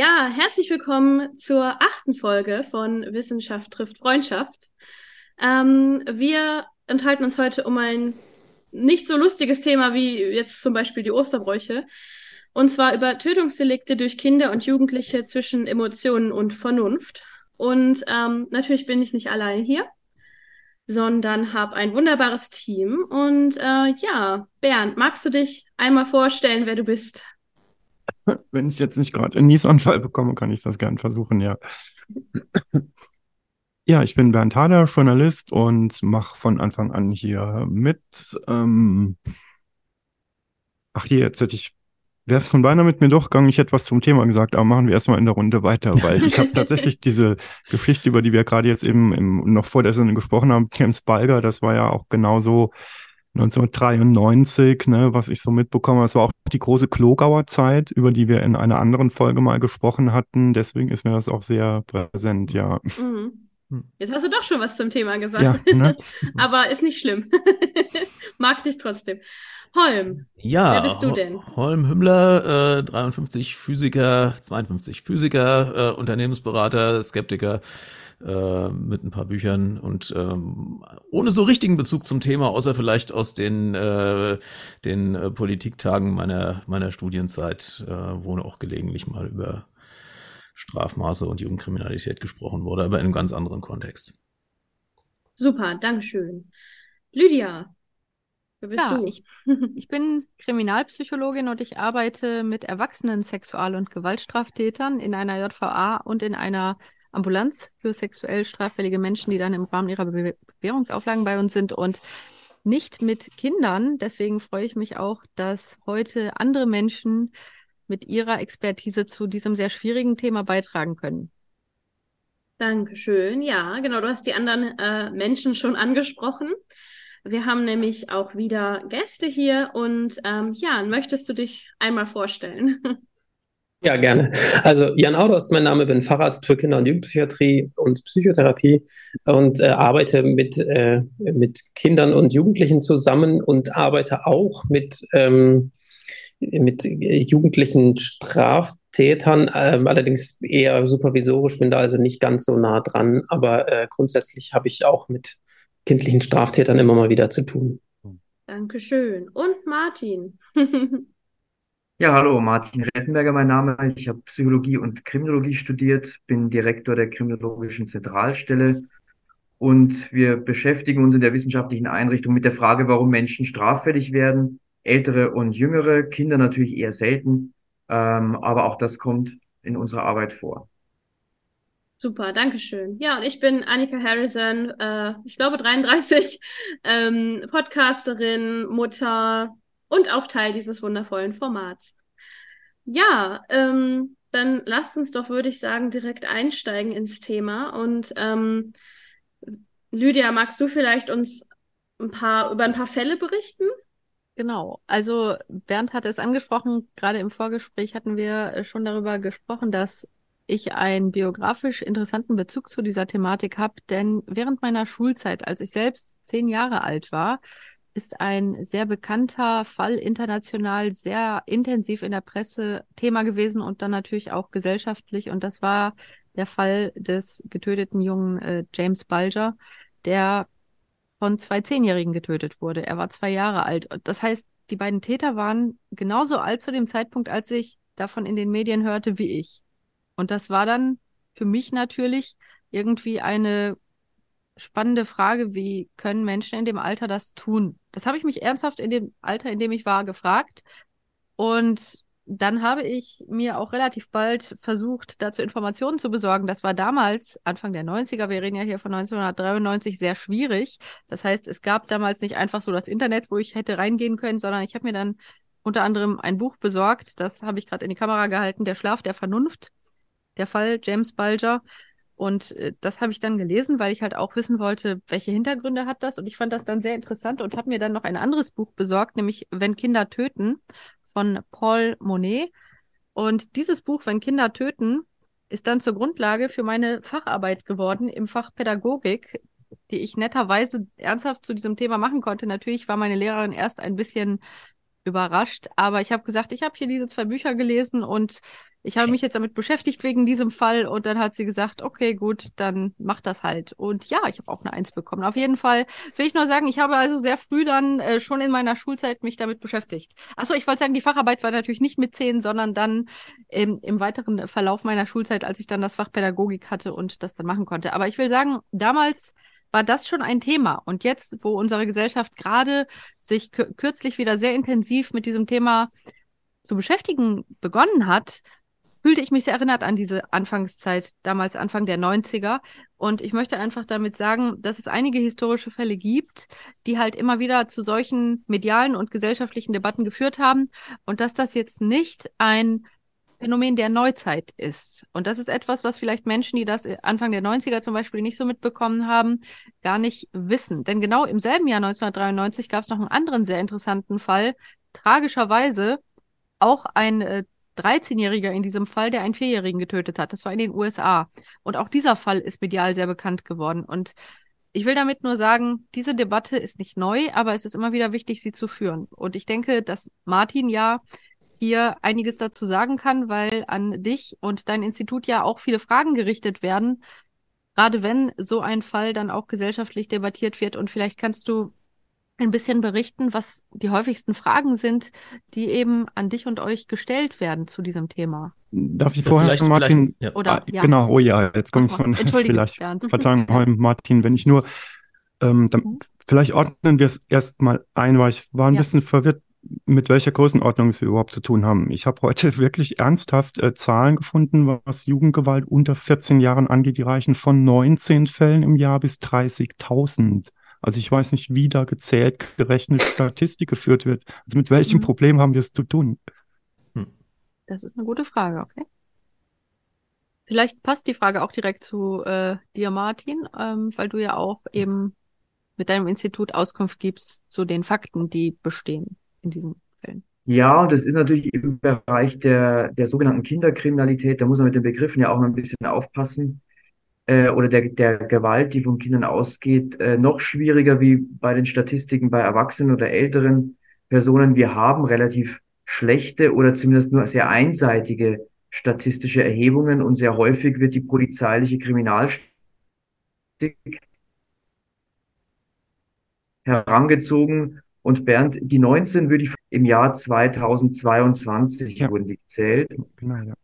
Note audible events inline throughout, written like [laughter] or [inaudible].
Ja, herzlich willkommen zur achten Folge von Wissenschaft trifft Freundschaft. Ähm, wir enthalten uns heute um ein nicht so lustiges Thema wie jetzt zum Beispiel die Osterbräuche. Und zwar über Tötungsdelikte durch Kinder und Jugendliche zwischen Emotionen und Vernunft. Und ähm, natürlich bin ich nicht allein hier, sondern habe ein wunderbares Team. Und äh, ja, Bernd, magst du dich einmal vorstellen, wer du bist? [laughs] Wenn ich jetzt nicht gerade einen Niesanfall bekomme, kann ich das gern versuchen, ja. Ja, ich bin Bernd Hader, Journalist und mache von Anfang an hier mit. Ähm Ach hier, jetzt hätte ich, wäre es von beinahe mit mir durchgegangen, ich hätte was zum Thema gesagt, aber machen wir erstmal in der Runde weiter, weil ich habe [laughs] tatsächlich diese Geschichte, über die wir gerade jetzt eben im, noch vor der Sendung gesprochen haben, James Balger, das war ja auch genauso 1993, ne, was ich so mitbekomme. Es war auch die große Klogauer Zeit, über die wir in einer anderen Folge mal gesprochen hatten. Deswegen ist mir das auch sehr präsent, ja. Mhm. Hm. Jetzt hast du doch schon was zum Thema gesagt. Ja, ne? [laughs] Aber ist nicht schlimm. [laughs] Mag dich trotzdem. Holm. Ja, wer bist du denn? Holm Hümmler, äh, 53 Physiker, 52 Physiker, äh, Unternehmensberater, Skeptiker, äh, mit ein paar Büchern und ähm, ohne so richtigen Bezug zum Thema, außer vielleicht aus den, äh, den äh, Politiktagen meiner, meiner Studienzeit, äh, wo auch gelegentlich mal über Strafmaße und Jugendkriminalität gesprochen wurde, aber in einem ganz anderen Kontext. Super, Dankeschön. Lydia, wer bist ja, du? Ich, ich bin Kriminalpsychologin und ich arbeite mit erwachsenen Sexual- und Gewaltstraftätern in einer JVA und in einer Ambulanz für sexuell straffällige Menschen, die dann im Rahmen ihrer Be Bewährungsauflagen bei uns sind und nicht mit Kindern. Deswegen freue ich mich auch, dass heute andere Menschen mit ihrer Expertise zu diesem sehr schwierigen Thema beitragen können. Dankeschön. Ja, genau, du hast die anderen äh, Menschen schon angesprochen. Wir haben nämlich auch wieder Gäste hier und ähm, Jan, möchtest du dich einmal vorstellen? [laughs] Ja, gerne. Also Jan Auder ist mein Name, bin Facharzt für Kinder- und Jugendpsychiatrie und Psychotherapie und äh, arbeite mit, äh, mit Kindern und Jugendlichen zusammen und arbeite auch mit, ähm, mit jugendlichen Straftätern, äh, allerdings eher supervisorisch, bin da also nicht ganz so nah dran, aber äh, grundsätzlich habe ich auch mit kindlichen Straftätern immer mal wieder zu tun. Dankeschön. Und Martin. [laughs] Ja, hallo, Martin Rettenberger, mein Name. Ich habe Psychologie und Kriminologie studiert, bin Direktor der Kriminologischen Zentralstelle und wir beschäftigen uns in der wissenschaftlichen Einrichtung mit der Frage, warum Menschen straffällig werden. Ältere und jüngere, Kinder natürlich eher selten, ähm, aber auch das kommt in unserer Arbeit vor. Super, danke schön. Ja, und ich bin Annika Harrison, äh, ich glaube 33, ähm, Podcasterin, Mutter, und auch Teil dieses wundervollen Formats. Ja, ähm, dann lasst uns doch, würde ich sagen, direkt einsteigen ins Thema. Und ähm, Lydia, magst du vielleicht uns ein paar über ein paar Fälle berichten? Genau. Also Bernd hatte es angesprochen, gerade im Vorgespräch hatten wir schon darüber gesprochen, dass ich einen biografisch interessanten Bezug zu dieser Thematik habe, denn während meiner Schulzeit, als ich selbst zehn Jahre alt war, ist ein sehr bekannter Fall international, sehr intensiv in der Presse Thema gewesen und dann natürlich auch gesellschaftlich. Und das war der Fall des getöteten jungen äh, James Bulger, der von zwei Zehnjährigen getötet wurde. Er war zwei Jahre alt. Das heißt, die beiden Täter waren genauso alt zu dem Zeitpunkt, als ich davon in den Medien hörte, wie ich. Und das war dann für mich natürlich irgendwie eine spannende Frage, wie können Menschen in dem Alter das tun? Das habe ich mich ernsthaft in dem Alter, in dem ich war, gefragt. Und dann habe ich mir auch relativ bald versucht, dazu Informationen zu besorgen. Das war damals, Anfang der 90er, wir reden ja hier von 1993, sehr schwierig. Das heißt, es gab damals nicht einfach so das Internet, wo ich hätte reingehen können, sondern ich habe mir dann unter anderem ein Buch besorgt. Das habe ich gerade in die Kamera gehalten, Der Schlaf der Vernunft. Der Fall James Bulger. Und äh, das habe ich dann gelesen, weil ich halt auch wissen wollte, welche Hintergründe hat das. Und ich fand das dann sehr interessant und habe mir dann noch ein anderes Buch besorgt, nämlich Wenn Kinder töten von Paul Monet. Und dieses Buch, Wenn Kinder töten, ist dann zur Grundlage für meine Facharbeit geworden im Fach Pädagogik, die ich netterweise ernsthaft zu diesem Thema machen konnte. Natürlich war meine Lehrerin erst ein bisschen überrascht, aber ich habe gesagt, ich habe hier diese zwei Bücher gelesen und ich habe mich jetzt damit beschäftigt wegen diesem Fall und dann hat sie gesagt, okay, gut, dann mach das halt. Und ja, ich habe auch eine Eins bekommen. Auf jeden Fall will ich nur sagen, ich habe also sehr früh dann äh, schon in meiner Schulzeit mich damit beschäftigt. Achso, ich wollte sagen, die Facharbeit war natürlich nicht mit zehn, sondern dann im, im weiteren Verlauf meiner Schulzeit, als ich dann das Fach Pädagogik hatte und das dann machen konnte. Aber ich will sagen, damals war das schon ein Thema. Und jetzt, wo unsere Gesellschaft gerade sich kürzlich wieder sehr intensiv mit diesem Thema zu beschäftigen begonnen hat, fühlte ich mich sehr erinnert an diese Anfangszeit, damals Anfang der 90er. Und ich möchte einfach damit sagen, dass es einige historische Fälle gibt, die halt immer wieder zu solchen medialen und gesellschaftlichen Debatten geführt haben und dass das jetzt nicht ein Phänomen der Neuzeit ist. Und das ist etwas, was vielleicht Menschen, die das Anfang der 90er zum Beispiel nicht so mitbekommen haben, gar nicht wissen. Denn genau im selben Jahr 1993 gab es noch einen anderen sehr interessanten Fall. Tragischerweise auch ein äh, 13-Jähriger in diesem Fall, der einen Vierjährigen getötet hat. Das war in den USA. Und auch dieser Fall ist medial sehr bekannt geworden. Und ich will damit nur sagen, diese Debatte ist nicht neu, aber es ist immer wieder wichtig, sie zu führen. Und ich denke, dass Martin ja hier einiges dazu sagen kann, weil an dich und dein Institut ja auch viele Fragen gerichtet werden, gerade wenn so ein Fall dann auch gesellschaftlich debattiert wird. Und vielleicht kannst du ein bisschen berichten, was die häufigsten Fragen sind, die eben an dich und euch gestellt werden zu diesem Thema. Darf ich vorher, vielleicht, Martin? Vielleicht, ja. Oder, ah, ja. Genau, oh ja, jetzt komme ich von, vielleicht, Verzeihung, Martin, wenn ich nur, ähm, dann, mhm. vielleicht ordnen wir es erstmal ein, weil ich war ein ja. bisschen verwirrt, mit welcher Größenordnung wir überhaupt zu tun haben. Ich habe heute [laughs] wirklich ernsthaft äh, Zahlen gefunden, was Jugendgewalt unter 14 Jahren angeht. Die reichen von 19 Fällen im Jahr bis 30.000. Also ich weiß nicht, wie da gezählt, gerechnet, Statistik geführt wird. Also mit welchem mhm. Problem haben wir es zu tun? Hm. Das ist eine gute Frage, okay. Vielleicht passt die Frage auch direkt zu äh, dir, Martin, ähm, weil du ja auch eben mit deinem Institut Auskunft gibst zu den Fakten, die bestehen in diesen Fällen. Ja, und das ist natürlich im Bereich der, der sogenannten Kinderkriminalität. Da muss man mit den Begriffen ja auch mal ein bisschen aufpassen äh, oder der, der Gewalt, die von Kindern ausgeht, äh, noch schwieriger wie bei den Statistiken bei Erwachsenen oder älteren Personen. Wir haben relativ schlechte oder zumindest nur sehr einseitige statistische Erhebungen und sehr häufig wird die polizeiliche Kriminalstatistik herangezogen. Und Bernd, die 19 würde ich im Jahr 2022 ja. wurden die gezählt. Genau, ja.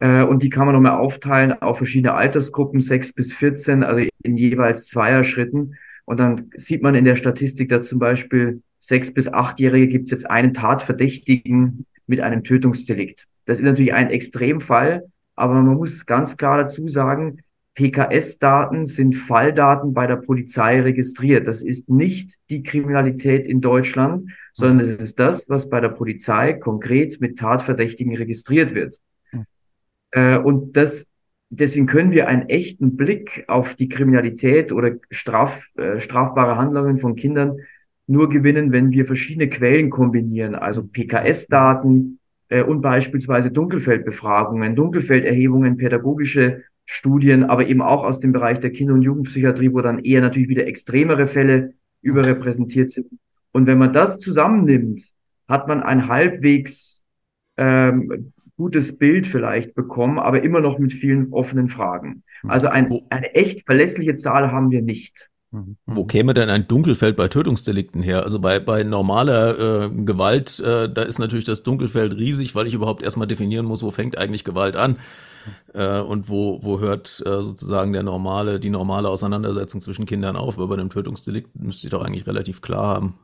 Äh, und die kann man nochmal aufteilen auf verschiedene Altersgruppen, 6 bis 14, also in jeweils Zweierschritten. Und dann sieht man in der Statistik, dass zum Beispiel sechs bis achtjährige gibt es jetzt einen Tatverdächtigen mit einem Tötungsdelikt. Das ist natürlich ein Extremfall, aber man muss ganz klar dazu sagen, PKS-Daten sind Falldaten bei der Polizei registriert. Das ist nicht die Kriminalität in Deutschland, sondern es ist das, was bei der Polizei konkret mit Tatverdächtigen registriert wird. Äh, und das, deswegen können wir einen echten Blick auf die Kriminalität oder straf, äh, strafbare Handlungen von Kindern nur gewinnen, wenn wir verschiedene Quellen kombinieren, also PKS-Daten äh, und beispielsweise Dunkelfeldbefragungen, Dunkelfelderhebungen, pädagogische Studien, aber eben auch aus dem Bereich der Kinder- und Jugendpsychiatrie, wo dann eher natürlich wieder extremere Fälle überrepräsentiert sind. Und wenn man das zusammennimmt, hat man ein halbwegs ähm, gutes Bild vielleicht bekommen, aber immer noch mit vielen offenen Fragen. Mhm. Also ein, eine echt verlässliche Zahl haben wir nicht. Mhm. Wo käme denn ein Dunkelfeld bei Tötungsdelikten her? Also bei, bei normaler äh, Gewalt, äh, da ist natürlich das Dunkelfeld riesig, weil ich überhaupt erstmal definieren muss, wo fängt eigentlich Gewalt an äh, und wo, wo hört äh, sozusagen der normale, die normale Auseinandersetzung zwischen Kindern auf. Aber bei einem Tötungsdelikt müsste ich doch eigentlich relativ klar haben.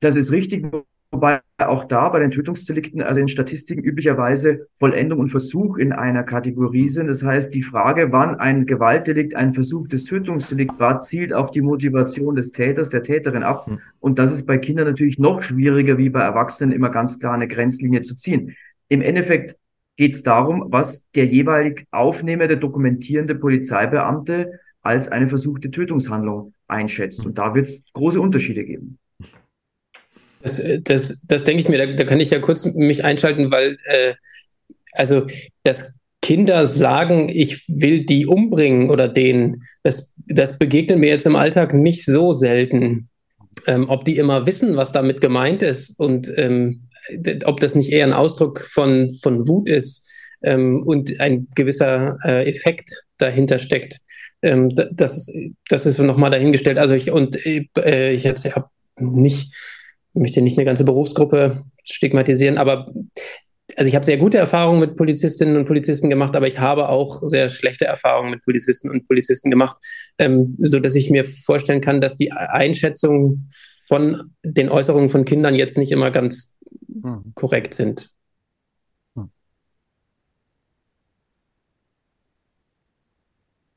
Das ist richtig, Wobei auch da bei den Tötungsdelikten, also in Statistiken üblicherweise Vollendung und Versuch in einer Kategorie sind. Das heißt, die Frage, wann ein Gewaltdelikt ein Versuch des Tötungsdelikts war, zielt auf die Motivation des Täters, der Täterin ab. Hm. Und das ist bei Kindern natürlich noch schwieriger, wie bei Erwachsenen immer ganz klar eine Grenzlinie zu ziehen. Im Endeffekt geht es darum, was der jeweilig aufnehmende, dokumentierende Polizeibeamte als eine versuchte Tötungshandlung einschätzt. Und da wird es große Unterschiede geben. Das, das, das denke ich mir, da, da, kann ich ja kurz mich einschalten, weil äh, also dass Kinder sagen, ich will die umbringen oder den, das, das begegnet mir jetzt im Alltag nicht so selten. Ähm, ob die immer wissen, was damit gemeint ist und ähm, ob das nicht eher ein Ausdruck von, von Wut ist ähm, und ein gewisser äh, Effekt dahinter steckt. Ähm, das, das ist nochmal dahingestellt. Also ich und äh, ich jetzt habe nicht, möchte nicht eine ganze Berufsgruppe stigmatisieren, aber also ich habe sehr gute Erfahrungen mit Polizistinnen und Polizisten gemacht, aber ich habe auch sehr schlechte Erfahrungen mit Polizisten und Polizisten gemacht, ähm, so dass ich mir vorstellen kann, dass die Einschätzung von den Äußerungen von Kindern jetzt nicht immer ganz hm. korrekt sind.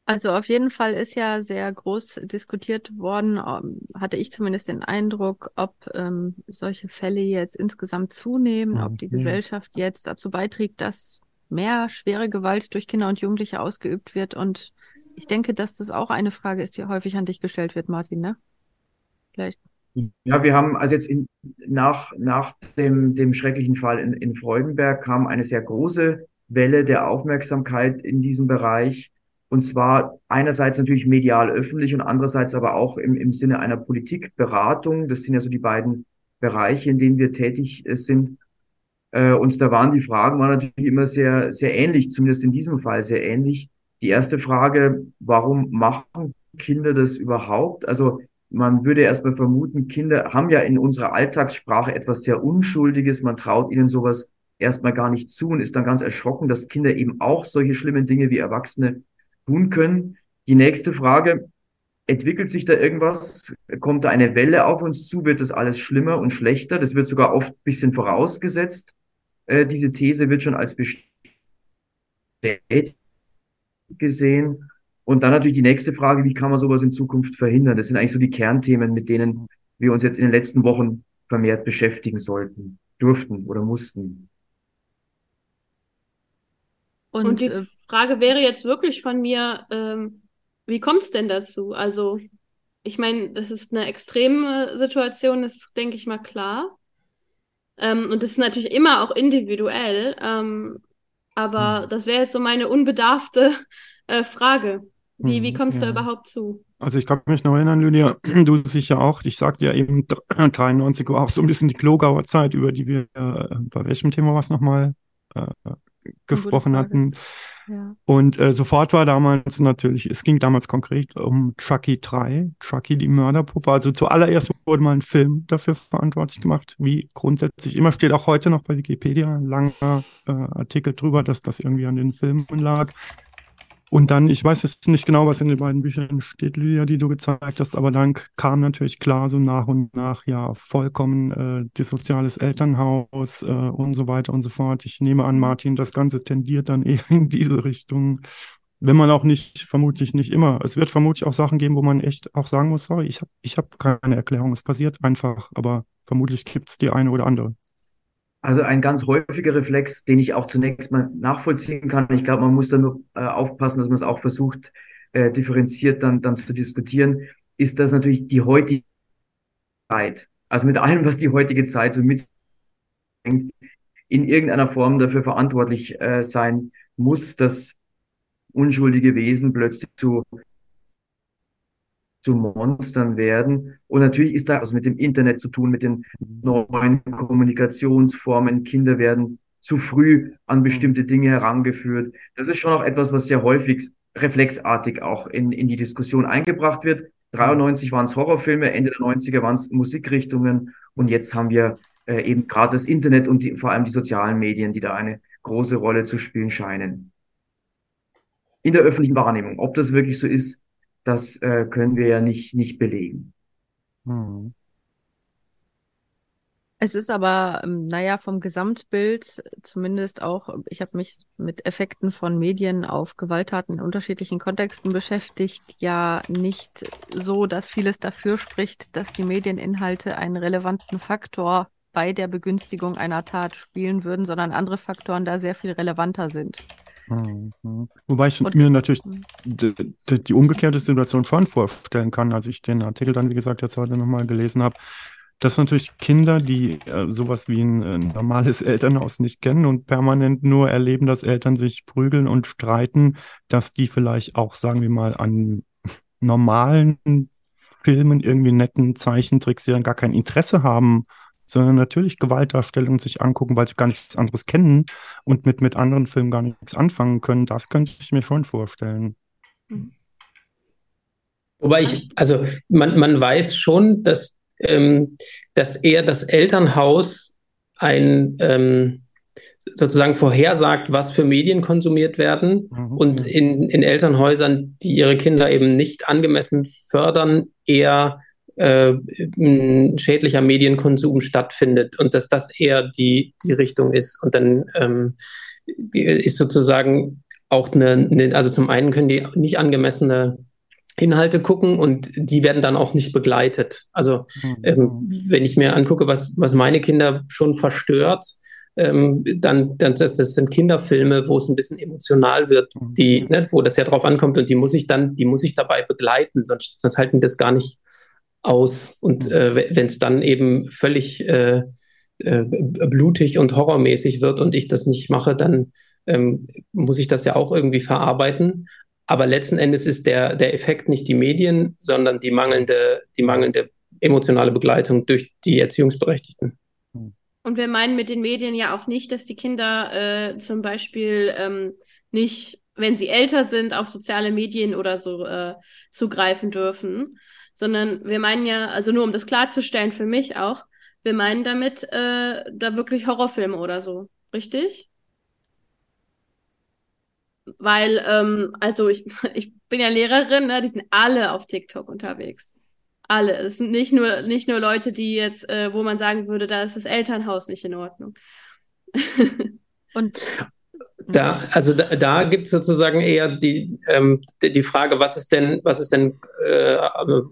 Also auf jeden Fall ist ja sehr groß diskutiert worden, ähm, hatte ich zumindest den Eindruck, ob ähm, solche Fälle jetzt insgesamt zunehmen, ob die Gesellschaft jetzt dazu beiträgt, dass mehr schwere Gewalt durch Kinder und Jugendliche ausgeübt wird. Und ich denke, dass das auch eine Frage ist, die häufig an dich gestellt wird, Martin, ne? Vielleicht. Ja, wir haben also jetzt in, nach, nach dem, dem schrecklichen Fall in, in Freudenberg kam eine sehr große Welle der Aufmerksamkeit in diesem Bereich. Und zwar einerseits natürlich medial öffentlich und andererseits aber auch im, im Sinne einer Politikberatung. Das sind ja so die beiden Bereiche, in denen wir tätig äh, sind. Äh, und da waren die Fragen waren natürlich immer sehr, sehr ähnlich, zumindest in diesem Fall sehr ähnlich. Die erste Frage, warum machen Kinder das überhaupt? Also man würde erstmal vermuten, Kinder haben ja in unserer Alltagssprache etwas sehr Unschuldiges. Man traut ihnen sowas erstmal gar nicht zu und ist dann ganz erschrocken, dass Kinder eben auch solche schlimmen Dinge wie Erwachsene tun können. Die nächste Frage, entwickelt sich da irgendwas? Kommt da eine Welle auf uns zu? Wird das alles schlimmer und schlechter? Das wird sogar oft ein bisschen vorausgesetzt. Äh, diese These wird schon als bestätigt gesehen. Und dann natürlich die nächste Frage, wie kann man sowas in Zukunft verhindern? Das sind eigentlich so die Kernthemen, mit denen wir uns jetzt in den letzten Wochen vermehrt beschäftigen sollten, durften oder mussten. Und, Und die äh, Frage wäre jetzt wirklich von mir, ähm, wie kommt es denn dazu? Also, ich meine, das ist eine extreme Situation, das ist, denke ich mal, klar. Ähm, und das ist natürlich immer auch individuell. Ähm, aber hm. das wäre jetzt so meine unbedarfte [laughs] äh, Frage. Wie, wie hm, kommst ja. du überhaupt zu? Also ich kann mich noch erinnern, Lydia, [clears throat] du sicher auch. Ich sagte ja eben, 93 war auch so ein bisschen die Klogauer Zeit, über die wir, äh, bei welchem Thema war es nochmal? Äh, gesprochen hatten. Ja. Und äh, sofort war damals natürlich, es ging damals konkret um Chucky 3, Chucky die Mörderpuppe. Also zuallererst wurde mal ein Film dafür verantwortlich gemacht, wie grundsätzlich immer steht auch heute noch bei Wikipedia ein langer äh, Artikel drüber, dass das irgendwie an den Filmen lag. Und dann, ich weiß jetzt nicht genau, was in den beiden Büchern steht, Lydia, die du gezeigt hast, aber dann kam natürlich klar so nach und nach, ja, vollkommen äh, dissoziales Elternhaus äh, und so weiter und so fort. Ich nehme an, Martin, das Ganze tendiert dann [laughs] eher in diese Richtung. Wenn man auch nicht, vermutlich nicht immer. Es wird vermutlich auch Sachen geben, wo man echt auch sagen muss, sorry, ich habe ich hab keine Erklärung, es passiert einfach, aber vermutlich gibt es die eine oder andere. Also ein ganz häufiger Reflex, den ich auch zunächst mal nachvollziehen kann. Ich glaube, man muss da nur äh, aufpassen, dass man es auch versucht, äh, differenziert dann, dann zu diskutieren, ist das natürlich die heutige Zeit. Also mit allem, was die heutige Zeit so mit in irgendeiner Form dafür verantwortlich äh, sein muss, dass unschuldige Wesen plötzlich zu zu Monstern werden. Und natürlich ist da was mit dem Internet zu tun, mit den neuen Kommunikationsformen. Kinder werden zu früh an bestimmte Dinge herangeführt. Das ist schon auch etwas, was sehr häufig reflexartig auch in, in die Diskussion eingebracht wird. 93 waren es Horrorfilme, Ende der 90er waren es Musikrichtungen und jetzt haben wir äh, eben gerade das Internet und die, vor allem die sozialen Medien, die da eine große Rolle zu spielen scheinen. In der öffentlichen Wahrnehmung. Ob das wirklich so ist, das äh, können wir ja nicht, nicht belegen. Hm. Es ist aber, ähm, naja, vom Gesamtbild zumindest auch, ich habe mich mit Effekten von Medien auf Gewalttaten in unterschiedlichen Kontexten beschäftigt, ja nicht so, dass vieles dafür spricht, dass die Medieninhalte einen relevanten Faktor bei der Begünstigung einer Tat spielen würden, sondern andere Faktoren da sehr viel relevanter sind. Mhm. Wobei ich Und, mir natürlich mhm. die, die, umgekehrte Situation schon vorstellen kann, als ich den Artikel dann, wie gesagt, jetzt heute nochmal gelesen habe, dass natürlich Kinder, die äh, sowas wie ein äh, normales Elternhaus nicht kennen und permanent nur erleben, dass Eltern sich prügeln und streiten, dass die vielleicht auch, sagen wir mal, an normalen Filmen, irgendwie netten Zeichentricks, die dann gar kein Interesse haben, sondern natürlich Gewaltdarstellungen sich angucken, weil sie gar nichts anderes kennen und mit, mit anderen Filmen gar nichts anfangen können. Das könnte ich mir schon vorstellen. Wobei ich, also man, man weiß schon, dass, ähm, dass eher das Elternhaus ein ähm, sozusagen vorhersagt, was für Medien konsumiert werden mhm, und ja. in, in Elternhäusern, die ihre Kinder eben nicht angemessen fördern, eher äh, ein schädlicher Medienkonsum stattfindet und dass das eher die, die Richtung ist. Und dann ähm, ist sozusagen auch eine, eine, also zum einen können die nicht angemessene Inhalte gucken und die werden dann auch nicht begleitet. Also mhm. ähm, wenn ich mir angucke, was, was meine Kinder schon verstört, ähm, dann, dann das, das sind Kinderfilme, wo es ein bisschen emotional wird, mhm. die, ne, wo das ja drauf ankommt und die muss ich dann, die muss ich dabei begleiten, sonst, sonst halten die das gar nicht aus. Und mhm. äh, wenn es dann eben völlig äh, äh, blutig und horrormäßig wird und ich das nicht mache, dann ähm, muss ich das ja auch irgendwie verarbeiten. Aber letzten Endes ist der, der Effekt nicht die Medien, sondern die mangelnde, die mangelnde emotionale Begleitung durch die Erziehungsberechtigten. Und wir meinen mit den Medien ja auch nicht, dass die Kinder äh, zum Beispiel ähm, nicht, wenn sie älter sind, auf soziale Medien oder so äh, zugreifen dürfen, sondern wir meinen ja, also nur um das klarzustellen für mich auch, wir meinen damit äh, da wirklich Horrorfilme oder so, richtig? Weil, ähm, also ich, [laughs] ich bin ja Lehrerin, ne, die sind alle auf TikTok unterwegs alle. Es sind nicht nur, nicht nur Leute, die jetzt, äh, wo man sagen würde, da ist das Elternhaus nicht in Ordnung. [laughs] Und da, also da, da gibt es sozusagen eher die, ähm, die Frage, was ist denn, was ist denn äh,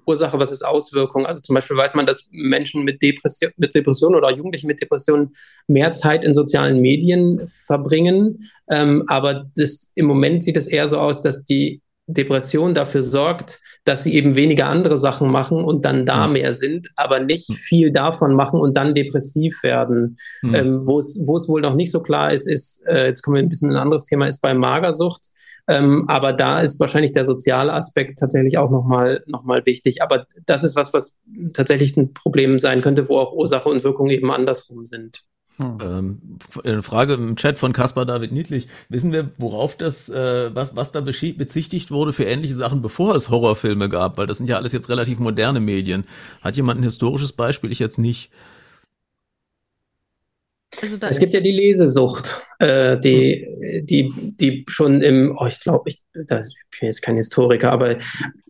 Ursache, was ist Auswirkung? Also zum Beispiel weiß man, dass Menschen mit Depression, mit Depression oder Jugendliche mit Depressionen mehr Zeit in sozialen Medien verbringen. Ähm, aber das, im Moment sieht es eher so aus, dass die Depression dafür sorgt, dass sie eben weniger andere Sachen machen und dann da mhm. mehr sind, aber nicht viel davon machen und dann depressiv werden. Mhm. Ähm, Wo es wohl noch nicht so klar ist, ist, äh, jetzt kommen wir ein bisschen in ein anderes Thema, ist bei Magersucht. Ähm, aber da ist wahrscheinlich der soziale Aspekt tatsächlich auch nochmal noch mal wichtig. Aber das ist was, was tatsächlich ein Problem sein könnte, wo auch Ursache und Wirkung eben andersrum sind. Hm. Ähm, eine Frage im Chat von Caspar David Niedlich. Wissen wir, worauf das, äh, was, was da bezichtigt wurde für ähnliche Sachen, bevor es Horrorfilme gab? Weil das sind ja alles jetzt relativ moderne Medien. Hat jemand ein historisches Beispiel? Ich jetzt nicht. Also es gibt ja die Lesesucht, äh, die, hm. die, die schon im, oh, ich glaube, ich, da, ich bin jetzt kein Historiker, aber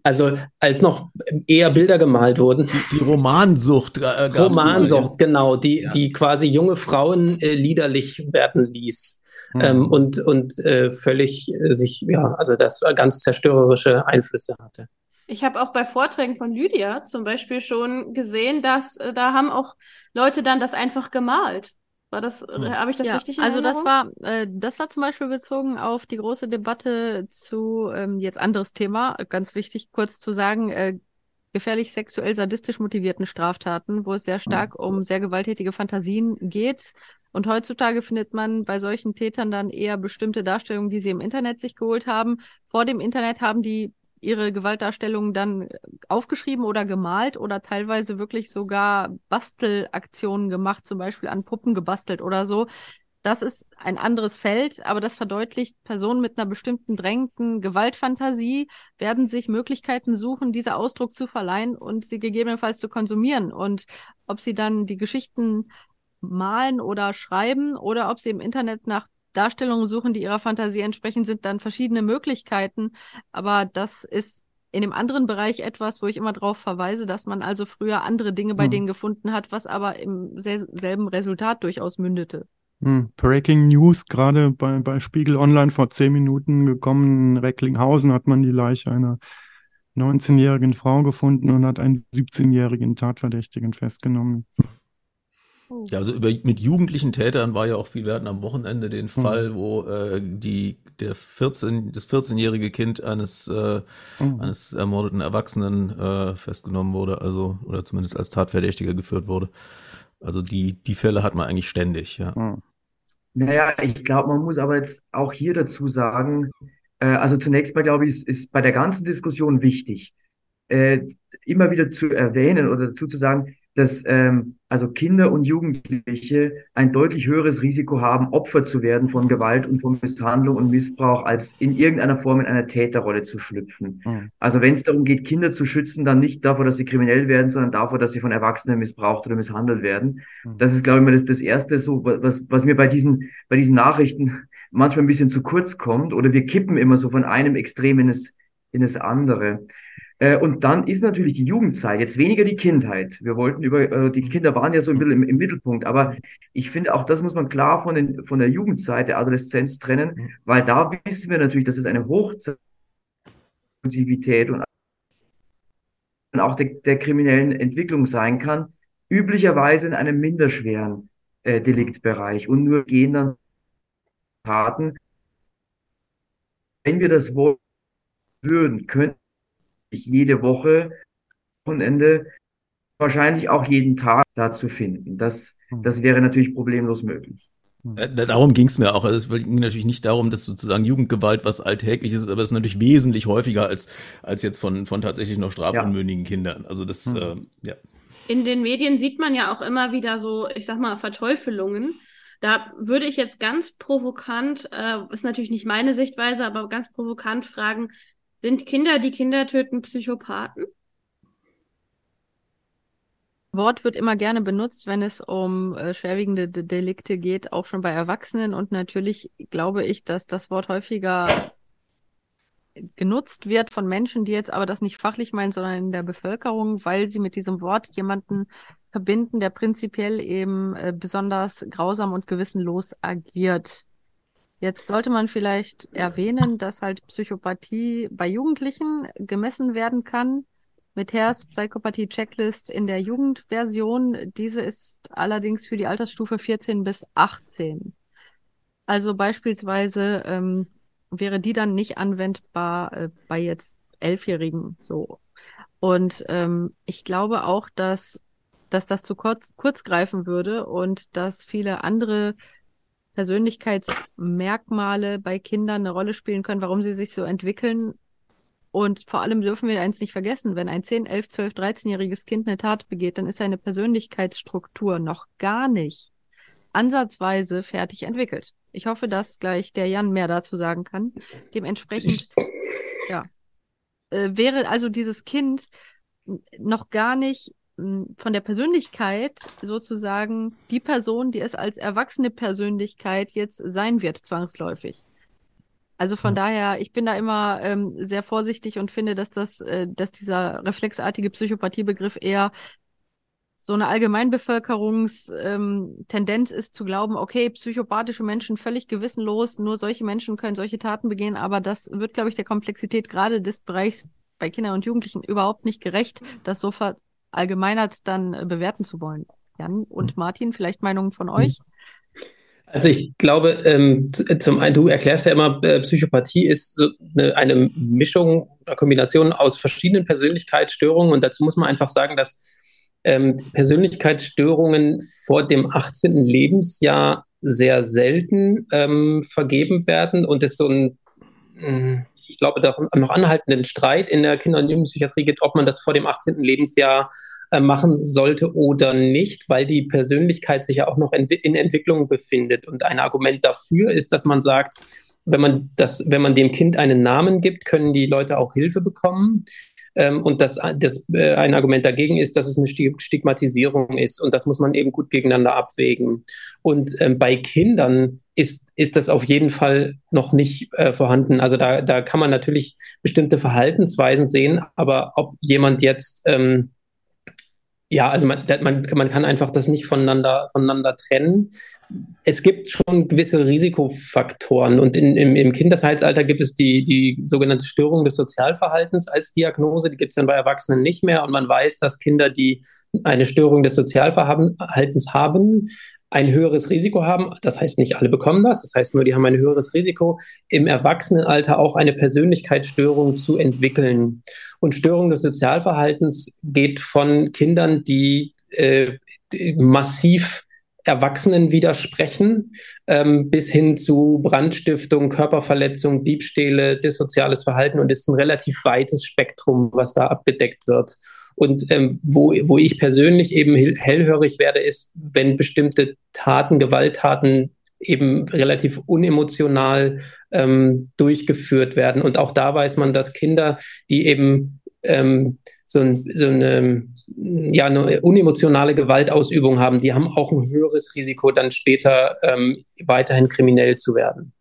also als noch eher Bilder gemalt wurden. Die, die Romansucht. Äh, Romansucht, genau, die, ja. die quasi junge Frauen äh, liederlich werden ließ. Mhm. Ähm, und und äh, völlig äh, sich, ja, also das ganz zerstörerische Einflüsse hatte. Ich habe auch bei Vorträgen von Lydia zum Beispiel schon gesehen, dass äh, da haben auch Leute dann das einfach gemalt. War das, hm. habe ich das ja, richtig in Also das war, äh, das war zum Beispiel bezogen auf die große Debatte zu, ähm, jetzt anderes Thema, ganz wichtig kurz zu sagen, äh, gefährlich sexuell sadistisch motivierten Straftaten, wo es sehr stark mhm. um sehr gewalttätige Fantasien geht. Und heutzutage findet man bei solchen Tätern dann eher bestimmte Darstellungen, die sie im Internet sich geholt haben. Vor dem Internet haben die ihre Gewaltdarstellungen dann aufgeschrieben oder gemalt oder teilweise wirklich sogar Bastelaktionen gemacht, zum Beispiel an Puppen gebastelt oder so. Das ist ein anderes Feld, aber das verdeutlicht, Personen mit einer bestimmten drängenden Gewaltfantasie werden sich Möglichkeiten suchen, dieser Ausdruck zu verleihen und sie gegebenenfalls zu konsumieren. Und ob sie dann die Geschichten malen oder schreiben oder ob sie im Internet nach Darstellungen suchen, die ihrer Fantasie entsprechen, sind dann verschiedene Möglichkeiten. Aber das ist in dem anderen Bereich etwas, wo ich immer darauf verweise, dass man also früher andere Dinge bei hm. denen gefunden hat, was aber im selben Resultat durchaus mündete. Hm. Breaking News, gerade bei, bei Spiegel Online vor zehn Minuten gekommen, in Recklinghausen hat man die Leiche einer 19-jährigen Frau gefunden und hat einen 17-jährigen Tatverdächtigen festgenommen. Oh. Ja, also über, mit jugendlichen Tätern war ja auch viel. Wir hatten am Wochenende den hm. Fall, mhm. wo äh, die der 14 das 14-jährige Kind eines äh, mhm. eines ermordeten Erwachsenen äh, festgenommen wurde, also oder zumindest als Tatverdächtiger geführt wurde. Also die die Fälle hat man eigentlich ständig, ja. Mhm. Naja, ich glaube, man muss aber jetzt auch hier dazu sagen, äh, also zunächst mal glaube ich, ist, ist bei der ganzen Diskussion wichtig, äh, immer wieder zu erwähnen oder dazu zu sagen, dass ähm, also Kinder und Jugendliche ein deutlich höheres Risiko haben, Opfer zu werden von Gewalt und von Misshandlung und Missbrauch, als in irgendeiner Form in einer Täterrolle zu schlüpfen. Mhm. Also wenn es darum geht, Kinder zu schützen, dann nicht davor, dass sie kriminell werden, sondern davor, dass sie von Erwachsenen missbraucht oder misshandelt werden. Mhm. Das ist, glaube ich, mal das, das Erste, so was, was mir bei diesen, bei diesen Nachrichten manchmal ein bisschen zu kurz kommt. Oder wir kippen immer so von einem Extrem in das, in das andere. Äh, und dann ist natürlich die Jugendzeit, jetzt weniger die Kindheit. Wir wollten über, äh, die Kinder waren ja so ein bisschen im, im, Mittelpunkt, aber ich finde auch das muss man klar von, den, von der Jugendzeit, der Adoleszenz trennen, mhm. weil da wissen wir natürlich, dass es eine Hochzeit und auch der, der kriminellen Entwicklung sein kann, üblicherweise in einem minderschweren äh, Deliktbereich und nur gehen dann Taten. Wenn wir das wollen würden, könnten ich jede Woche, Wochenende, wahrscheinlich auch jeden Tag dazu finden. Das, hm. das wäre natürlich problemlos möglich. Hm. Äh, darum ging es mir auch. Also es ging natürlich nicht darum, dass sozusagen Jugendgewalt was Alltägliches ist, aber es ist natürlich wesentlich häufiger als, als jetzt von, von tatsächlich noch strafunmündigen ja. Kindern. Also das, hm. äh, ja. In den Medien sieht man ja auch immer wieder so, ich sag mal, Verteufelungen. Da würde ich jetzt ganz provokant, äh, ist natürlich nicht meine Sichtweise, aber ganz provokant fragen, sind Kinder, die Kinder töten, Psychopathen? Wort wird immer gerne benutzt, wenn es um äh, schwerwiegende De Delikte geht, auch schon bei Erwachsenen. Und natürlich glaube ich, dass das Wort häufiger genutzt wird von Menschen, die jetzt aber das nicht fachlich meinen, sondern in der Bevölkerung, weil sie mit diesem Wort jemanden verbinden, der prinzipiell eben äh, besonders grausam und gewissenlos agiert. Jetzt sollte man vielleicht erwähnen, dass halt Psychopathie bei Jugendlichen gemessen werden kann mit Hers Psychopathie Checklist in der Jugendversion. Diese ist allerdings für die Altersstufe 14 bis 18. Also beispielsweise ähm, wäre die dann nicht anwendbar äh, bei jetzt Elfjährigen so. Und ähm, ich glaube auch, dass, dass das zu kurz, kurz greifen würde und dass viele andere Persönlichkeitsmerkmale bei Kindern eine Rolle spielen können, warum sie sich so entwickeln. Und vor allem dürfen wir eins nicht vergessen, wenn ein 10, 11, 12, 13-jähriges Kind eine Tat begeht, dann ist seine Persönlichkeitsstruktur noch gar nicht ansatzweise fertig entwickelt. Ich hoffe, dass gleich der Jan mehr dazu sagen kann. Dementsprechend, ja, äh, wäre also dieses Kind noch gar nicht von der Persönlichkeit sozusagen die Person, die es als erwachsene Persönlichkeit jetzt sein wird, zwangsläufig. Also von ja. daher, ich bin da immer ähm, sehr vorsichtig und finde, dass das, äh, dass dieser reflexartige Psychopathiebegriff eher so eine Allgemeinbevölkerungstendenz ähm, ist zu glauben, okay, psychopathische Menschen völlig gewissenlos, nur solche Menschen können solche Taten begehen, aber das wird, glaube ich, der Komplexität gerade des Bereichs bei Kindern und Jugendlichen überhaupt nicht gerecht, das so ver allgemeinert dann äh, bewerten zu wollen. Jan und hm. Martin, vielleicht Meinungen von hm. euch? Also ich glaube, ähm, zum einen, du erklärst ja immer, äh, Psychopathie ist so eine, eine Mischung, eine Kombination aus verschiedenen Persönlichkeitsstörungen und dazu muss man einfach sagen, dass ähm, Persönlichkeitsstörungen vor dem 18. Lebensjahr sehr selten ähm, vergeben werden und es so ein, hm, ich glaube, noch anhaltenden Streit in der Kinder- und Jugendpsychiatrie gibt, ob man das vor dem 18. Lebensjahr äh, machen sollte oder nicht, weil die Persönlichkeit sich ja auch noch in, in Entwicklung befindet. Und ein Argument dafür ist, dass man sagt, wenn man das, wenn man dem Kind einen Namen gibt, können die Leute auch Hilfe bekommen. Ähm, und das, das äh, ein Argument dagegen ist, dass es eine Stigmatisierung ist. Und das muss man eben gut gegeneinander abwägen. Und ähm, bei Kindern ist, ist das auf jeden Fall noch nicht äh, vorhanden. Also da, da kann man natürlich bestimmte Verhaltensweisen sehen, aber ob jemand jetzt ähm, ja, also man, man, man kann einfach das nicht voneinander, voneinander trennen. Es gibt schon gewisse Risikofaktoren und in, im, im Kindesheitsalter gibt es die, die sogenannte Störung des Sozialverhaltens als Diagnose. Die gibt es dann bei Erwachsenen nicht mehr und man weiß, dass Kinder, die eine Störung des Sozialverhaltens haben, ein höheres Risiko haben. Das heißt, nicht alle bekommen das. Das heißt nur, die haben ein höheres Risiko, im Erwachsenenalter auch eine Persönlichkeitsstörung zu entwickeln. Und Störung des Sozialverhaltens geht von Kindern, die äh, massiv Erwachsenen widersprechen, ähm, bis hin zu Brandstiftung, Körperverletzung, Diebstähle, dissoziales Verhalten und ist ein relativ weites Spektrum, was da abgedeckt wird. Und ähm, wo, wo ich persönlich eben hellhörig werde, ist, wenn bestimmte Taten, Gewalttaten eben relativ unemotional ähm, durchgeführt werden. Und auch da weiß man, dass Kinder, die eben ähm, so, ein, so eine, ja, eine unemotionale Gewaltausübung haben, die haben auch ein höheres Risiko, dann später ähm, weiterhin kriminell zu werden.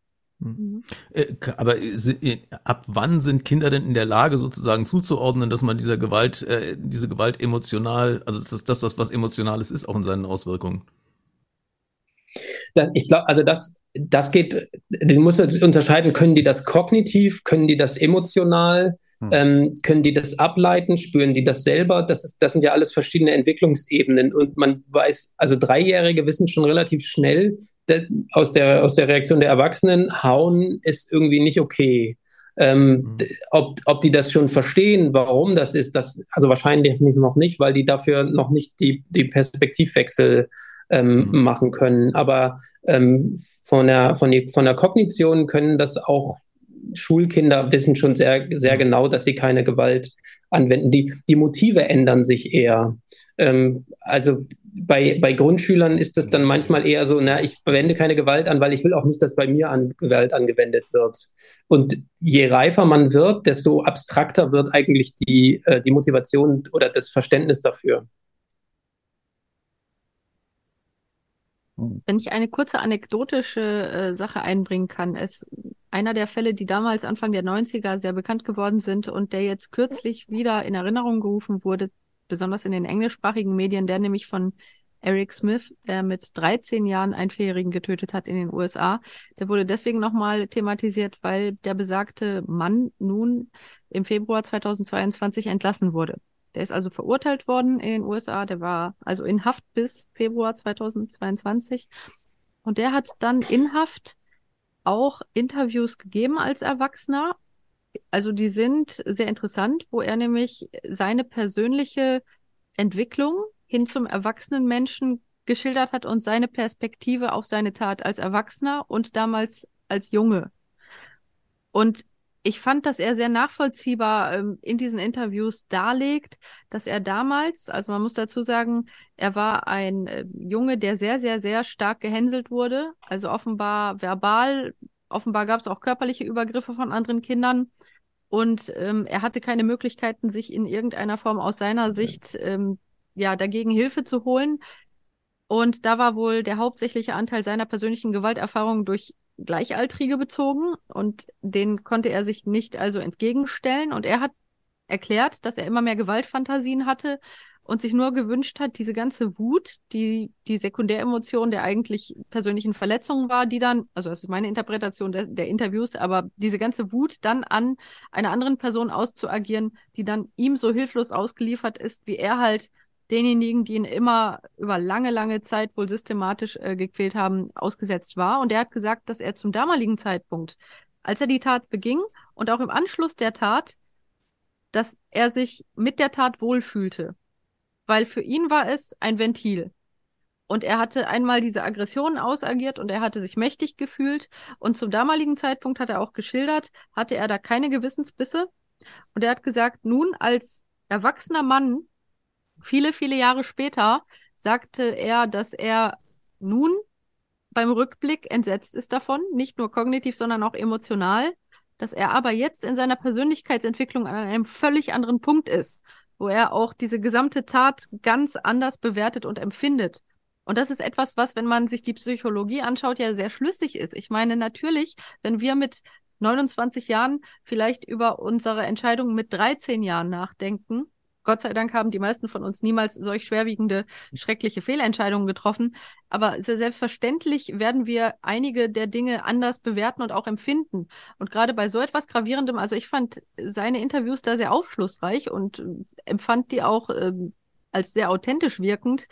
Mhm. Äh, aber ab wann sind Kinder denn in der Lage, sozusagen zuzuordnen, dass man dieser Gewalt, äh, diese Gewalt emotional, also dass das, was Emotionales ist, auch in seinen Auswirkungen? Ich glaube, also das, das geht, du musst unterscheiden, können die das kognitiv, können die das emotional, hm. ähm, können die das ableiten, spüren die das selber? Das, ist, das sind ja alles verschiedene Entwicklungsebenen und man weiß, also Dreijährige wissen schon relativ schnell, de, aus, der, aus der Reaktion der Erwachsenen, hauen ist irgendwie nicht okay. Ähm, mhm. ob, ob die das schon verstehen, warum das ist, das, also wahrscheinlich noch nicht, weil die dafür noch nicht die, die Perspektivwechsel ähm, mhm. machen können. Aber ähm, von, der, von, die, von der Kognition können das auch Schulkinder wissen schon sehr, sehr mhm. genau, dass sie keine Gewalt anwenden. Die, die Motive ändern sich eher. Ähm, also bei, bei Grundschülern ist es dann manchmal eher so, na, ich wende keine Gewalt an, weil ich will auch nicht, dass bei mir an Gewalt angewendet wird. Und je reifer man wird, desto abstrakter wird eigentlich die, äh, die Motivation oder das Verständnis dafür. Wenn ich eine kurze anekdotische äh, Sache einbringen kann, es einer der Fälle, die damals Anfang der 90er sehr bekannt geworden sind und der jetzt kürzlich wieder in Erinnerung gerufen wurde, besonders in den englischsprachigen Medien, der nämlich von Eric Smith, der mit 13 Jahren einen Vierjährigen getötet hat in den USA. Der wurde deswegen nochmal thematisiert, weil der besagte Mann nun im Februar 2022 entlassen wurde. Der ist also verurteilt worden in den USA. Der war also in Haft bis Februar 2022. Und der hat dann in Haft auch Interviews gegeben als Erwachsener. Also die sind sehr interessant, wo er nämlich seine persönliche Entwicklung hin zum erwachsenen Menschen geschildert hat und seine Perspektive auf seine Tat als Erwachsener und damals als Junge. Und ich fand, dass er sehr nachvollziehbar ähm, in diesen Interviews darlegt, dass er damals, also man muss dazu sagen, er war ein äh, Junge, der sehr, sehr, sehr stark gehänselt wurde. Also offenbar verbal, offenbar gab es auch körperliche Übergriffe von anderen Kindern. Und ähm, er hatte keine Möglichkeiten, sich in irgendeiner Form aus seiner Sicht ähm, ja dagegen Hilfe zu holen. Und da war wohl der hauptsächliche Anteil seiner persönlichen Gewalterfahrung durch Gleichaltrige bezogen und den konnte er sich nicht also entgegenstellen. Und er hat erklärt, dass er immer mehr Gewaltfantasien hatte und sich nur gewünscht hat, diese ganze Wut, die die Sekundäremotion der eigentlich persönlichen Verletzungen war, die dann, also das ist meine Interpretation der, der Interviews, aber diese ganze Wut dann an einer anderen Person auszuagieren, die dann ihm so hilflos ausgeliefert ist, wie er halt denjenigen, die ihn immer über lange, lange Zeit wohl systematisch äh, gequält haben, ausgesetzt war. Und er hat gesagt, dass er zum damaligen Zeitpunkt, als er die Tat beging und auch im Anschluss der Tat, dass er sich mit der Tat wohlfühlte. Weil für ihn war es ein Ventil. Und er hatte einmal diese Aggressionen ausagiert und er hatte sich mächtig gefühlt. Und zum damaligen Zeitpunkt hat er auch geschildert, hatte er da keine Gewissensbisse. Und er hat gesagt, nun als erwachsener Mann Viele, viele Jahre später sagte er, dass er nun beim Rückblick entsetzt ist davon, nicht nur kognitiv, sondern auch emotional, dass er aber jetzt in seiner Persönlichkeitsentwicklung an einem völlig anderen Punkt ist, wo er auch diese gesamte Tat ganz anders bewertet und empfindet. Und das ist etwas, was, wenn man sich die Psychologie anschaut, ja sehr schlüssig ist. Ich meine, natürlich, wenn wir mit 29 Jahren vielleicht über unsere Entscheidung mit 13 Jahren nachdenken, Gott sei Dank haben die meisten von uns niemals solch schwerwiegende, schreckliche Fehlentscheidungen getroffen. Aber sehr selbstverständlich werden wir einige der Dinge anders bewerten und auch empfinden. Und gerade bei so etwas Gravierendem, also ich fand seine Interviews da sehr aufschlussreich und äh, empfand die auch äh, als sehr authentisch wirkend.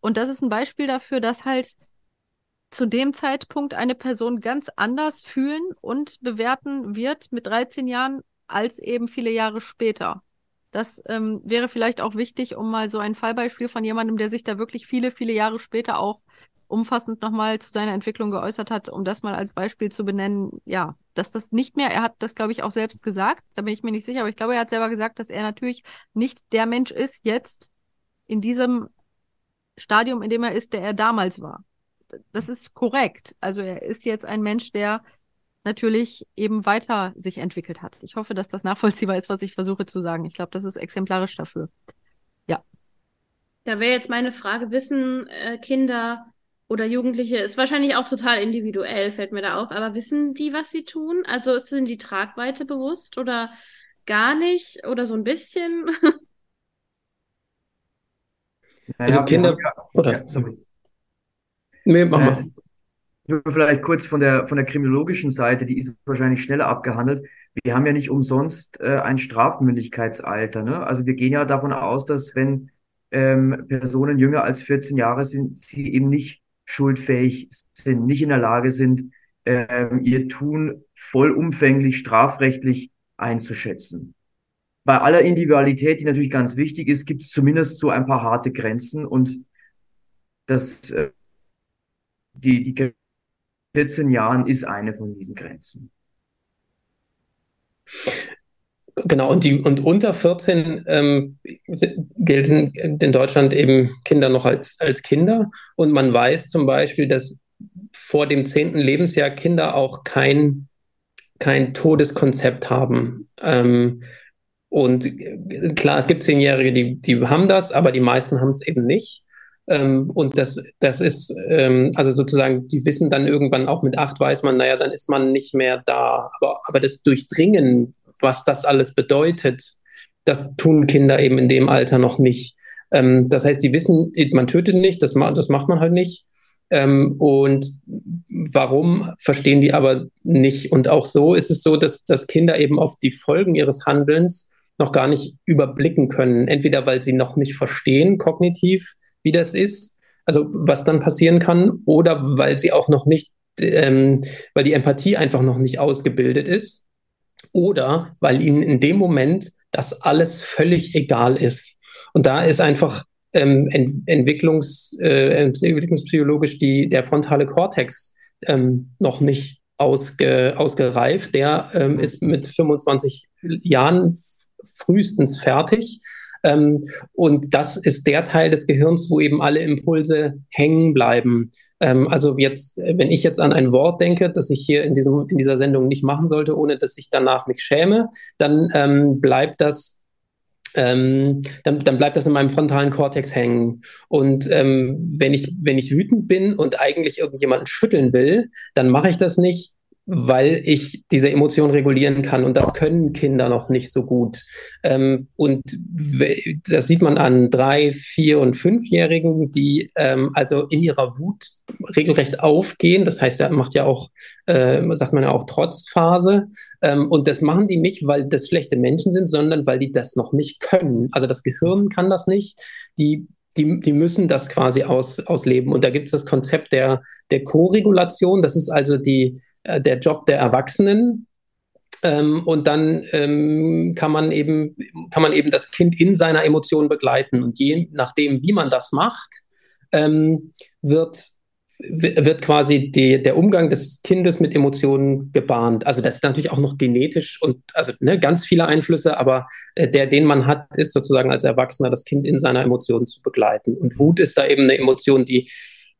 Und das ist ein Beispiel dafür, dass halt zu dem Zeitpunkt eine Person ganz anders fühlen und bewerten wird mit 13 Jahren als eben viele Jahre später. Das ähm, wäre vielleicht auch wichtig, um mal so ein Fallbeispiel von jemandem, der sich da wirklich viele, viele Jahre später auch umfassend nochmal zu seiner Entwicklung geäußert hat, um das mal als Beispiel zu benennen, ja, dass das nicht mehr, er hat das, glaube ich, auch selbst gesagt, da bin ich mir nicht sicher, aber ich glaube, er hat selber gesagt, dass er natürlich nicht der Mensch ist jetzt in diesem Stadium, in dem er ist, der er damals war. Das ist korrekt. Also er ist jetzt ein Mensch, der natürlich eben weiter sich entwickelt hat. Ich hoffe, dass das nachvollziehbar ist, was ich versuche zu sagen. Ich glaube, das ist exemplarisch dafür. Ja. Da wäre jetzt meine Frage, wissen äh, Kinder oder Jugendliche, ist wahrscheinlich auch total individuell, fällt mir da auf, aber wissen die, was sie tun? Also sind die Tragweite bewusst oder gar nicht oder so ein bisschen? [laughs] Also Kinder, ja, oder? Ja, sorry. Nee, mach mal. Nur vielleicht kurz von der, von der kriminologischen Seite, die ist wahrscheinlich schneller abgehandelt. Wir haben ja nicht umsonst äh, ein Strafmündigkeitsalter. Ne? Also wir gehen ja davon aus, dass wenn ähm, Personen jünger als 14 Jahre sind, sie eben nicht schuldfähig sind, nicht in der Lage sind, ähm, ihr Tun vollumfänglich strafrechtlich einzuschätzen. Bei aller Individualität, die natürlich ganz wichtig ist, gibt es zumindest so ein paar harte Grenzen und das, äh, die, die 14 Jahren ist eine von diesen Grenzen. Genau, und, die, und unter 14 ähm, gelten in Deutschland eben Kinder noch als, als Kinder. Und man weiß zum Beispiel, dass vor dem 10. Lebensjahr Kinder auch kein, kein Todeskonzept haben. Ähm, und klar, es gibt Zehnjährige, die, die haben das, aber die meisten haben es eben nicht. Ähm, und das, das ist, ähm, also sozusagen, die wissen dann irgendwann auch mit acht, weiß man, naja, dann ist man nicht mehr da. Aber, aber das Durchdringen, was das alles bedeutet, das tun Kinder eben in dem Alter noch nicht. Ähm, das heißt, die wissen, man tötet nicht, das, das macht man halt nicht. Ähm, und warum verstehen die aber nicht? Und auch so ist es so, dass, dass Kinder eben oft die Folgen ihres Handelns noch gar nicht überblicken können. Entweder weil sie noch nicht verstehen kognitiv, wie das ist, also was dann passieren kann, oder weil sie auch noch nicht, ähm, weil die Empathie einfach noch nicht ausgebildet ist, oder weil ihnen in dem Moment das alles völlig egal ist. Und da ist einfach ähm, Ent Entwicklungs, äh, entwicklungspsychologisch die, der frontale Kortex ähm, noch nicht ausge, ausgereift. Der ähm, ist mit 25 Jahren frühestens fertig. Ähm, und das ist der Teil des Gehirns, wo eben alle Impulse hängen bleiben. Ähm, also jetzt, wenn ich jetzt an ein Wort denke, das ich hier in, diesem, in dieser Sendung nicht machen sollte, ohne dass ich danach mich schäme, dann ähm, bleibt das ähm, dann, dann, bleibt das in meinem frontalen Kortex hängen. Und ähm, wenn, ich, wenn ich wütend bin und eigentlich irgendjemanden schütteln will, dann mache ich das nicht, weil ich diese Emotion regulieren kann. Und das können Kinder noch nicht so gut. Ähm, und das sieht man an drei, vier und fünfjährigen, die ähm, also in ihrer Wut regelrecht aufgehen. Das heißt, er macht ja auch, äh, sagt man ja auch Trotzphase. Ähm, und das machen die nicht, weil das schlechte Menschen sind, sondern weil die das noch nicht können. Also das Gehirn kann das nicht. Die die, die müssen das quasi aus, ausleben. Und da gibt es das Konzept der, der Co-Regulation. Das ist also die, äh, der Job der Erwachsenen. Ähm, und dann ähm, kann man eben kann man eben das Kind in seiner Emotion begleiten und je nachdem, wie man das macht, ähm, wird wird quasi die, der Umgang des Kindes mit Emotionen gebahnt. Also das ist natürlich auch noch genetisch und also ne, ganz viele Einflüsse, aber äh, der, den man hat, ist sozusagen als Erwachsener das Kind in seiner Emotion zu begleiten. Und Wut ist da eben eine Emotion, die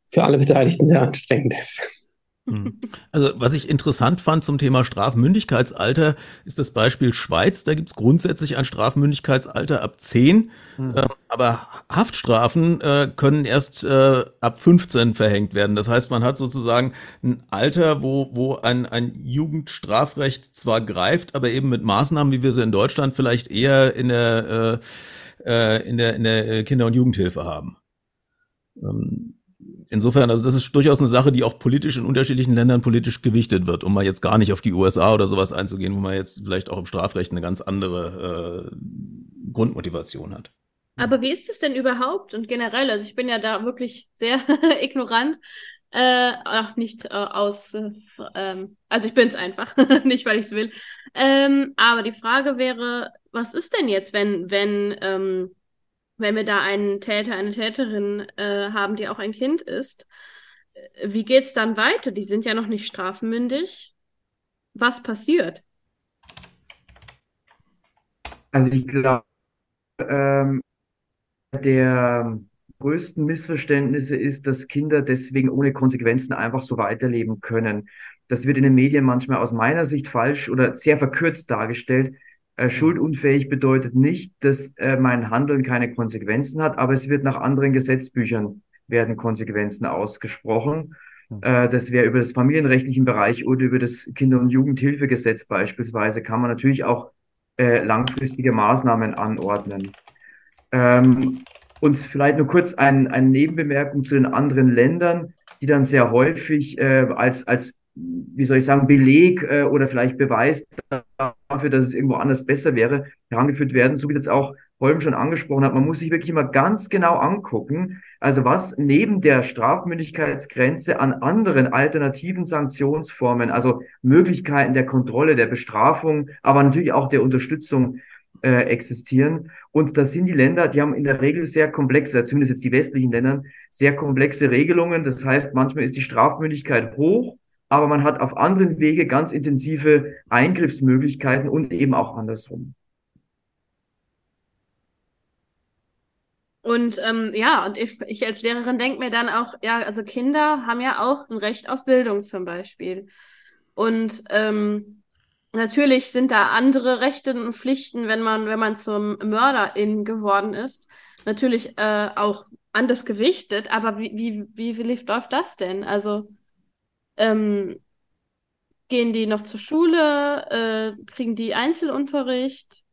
für alle Beteiligten sehr anstrengend ist. Hm. Also was ich interessant fand zum Thema Strafmündigkeitsalter ist das Beispiel Schweiz. Da gibt's grundsätzlich ein Strafmündigkeitsalter ab 10, mhm. äh, aber Haftstrafen äh, können erst äh, ab 15 verhängt werden. Das heißt, man hat sozusagen ein Alter, wo, wo ein, ein Jugendstrafrecht zwar greift, aber eben mit Maßnahmen, wie wir sie in Deutschland vielleicht eher in der, äh, äh in der, in der Kinder- und Jugendhilfe haben. Ähm, insofern, also das ist durchaus eine Sache, die auch politisch in unterschiedlichen Ländern politisch gewichtet wird, um mal jetzt gar nicht auf die USA oder sowas einzugehen, wo man jetzt vielleicht auch im Strafrecht eine ganz andere äh, Grundmotivation hat. Aber wie ist es denn überhaupt und generell? Also ich bin ja da wirklich sehr [laughs] ignorant. Äh, ach, nicht äh, aus, äh, ähm, also ich bin es einfach, [laughs] nicht weil ich es will. Ähm, aber die Frage wäre, was ist denn jetzt, wenn, wenn ähm, wenn wir da einen Täter, eine Täterin äh, haben, die auch ein Kind ist, äh, wie geht's dann weiter? Die sind ja noch nicht strafmündig. was passiert? Also ich glaube, ähm, der größten Missverständnisse ist, dass Kinder deswegen ohne Konsequenzen einfach so weiterleben können. Das wird in den Medien manchmal aus meiner Sicht falsch oder sehr verkürzt dargestellt. Äh, schuldunfähig bedeutet nicht, dass äh, mein Handeln keine Konsequenzen hat, aber es wird nach anderen Gesetzbüchern werden Konsequenzen ausgesprochen. Äh, das wäre über das familienrechtlichen Bereich oder über das Kinder- und Jugendhilfegesetz beispielsweise kann man natürlich auch äh, langfristige Maßnahmen anordnen. Ähm, und vielleicht nur kurz ein, eine Nebenbemerkung zu den anderen Ländern, die dann sehr häufig äh, als, als, wie soll ich sagen, Beleg äh, oder vielleicht Beweis dafür, dass es irgendwo anders besser wäre, herangeführt werden, so wie es jetzt auch Holm schon angesprochen hat. Man muss sich wirklich immer ganz genau angucken, also was neben der Strafmündigkeitsgrenze an anderen alternativen Sanktionsformen, also Möglichkeiten der Kontrolle, der Bestrafung, aber natürlich auch der Unterstützung äh, existieren. Und das sind die Länder, die haben in der Regel sehr komplexe, zumindest jetzt die westlichen Länder, sehr komplexe Regelungen. Das heißt, manchmal ist die Strafmündigkeit hoch, aber man hat auf anderen Wege ganz intensive Eingriffsmöglichkeiten und eben auch andersrum. Und ähm, ja, und ich, ich als Lehrerin denke mir dann auch, ja, also Kinder haben ja auch ein Recht auf Bildung zum Beispiel. Und ähm, Natürlich sind da andere Rechte und Pflichten, wenn man, wenn man zum Mörderin geworden ist, natürlich äh, auch anders gewichtet, aber wie, wie, wie, wie läuft das denn? Also ähm, gehen die noch zur Schule, äh, kriegen die Einzelunterricht?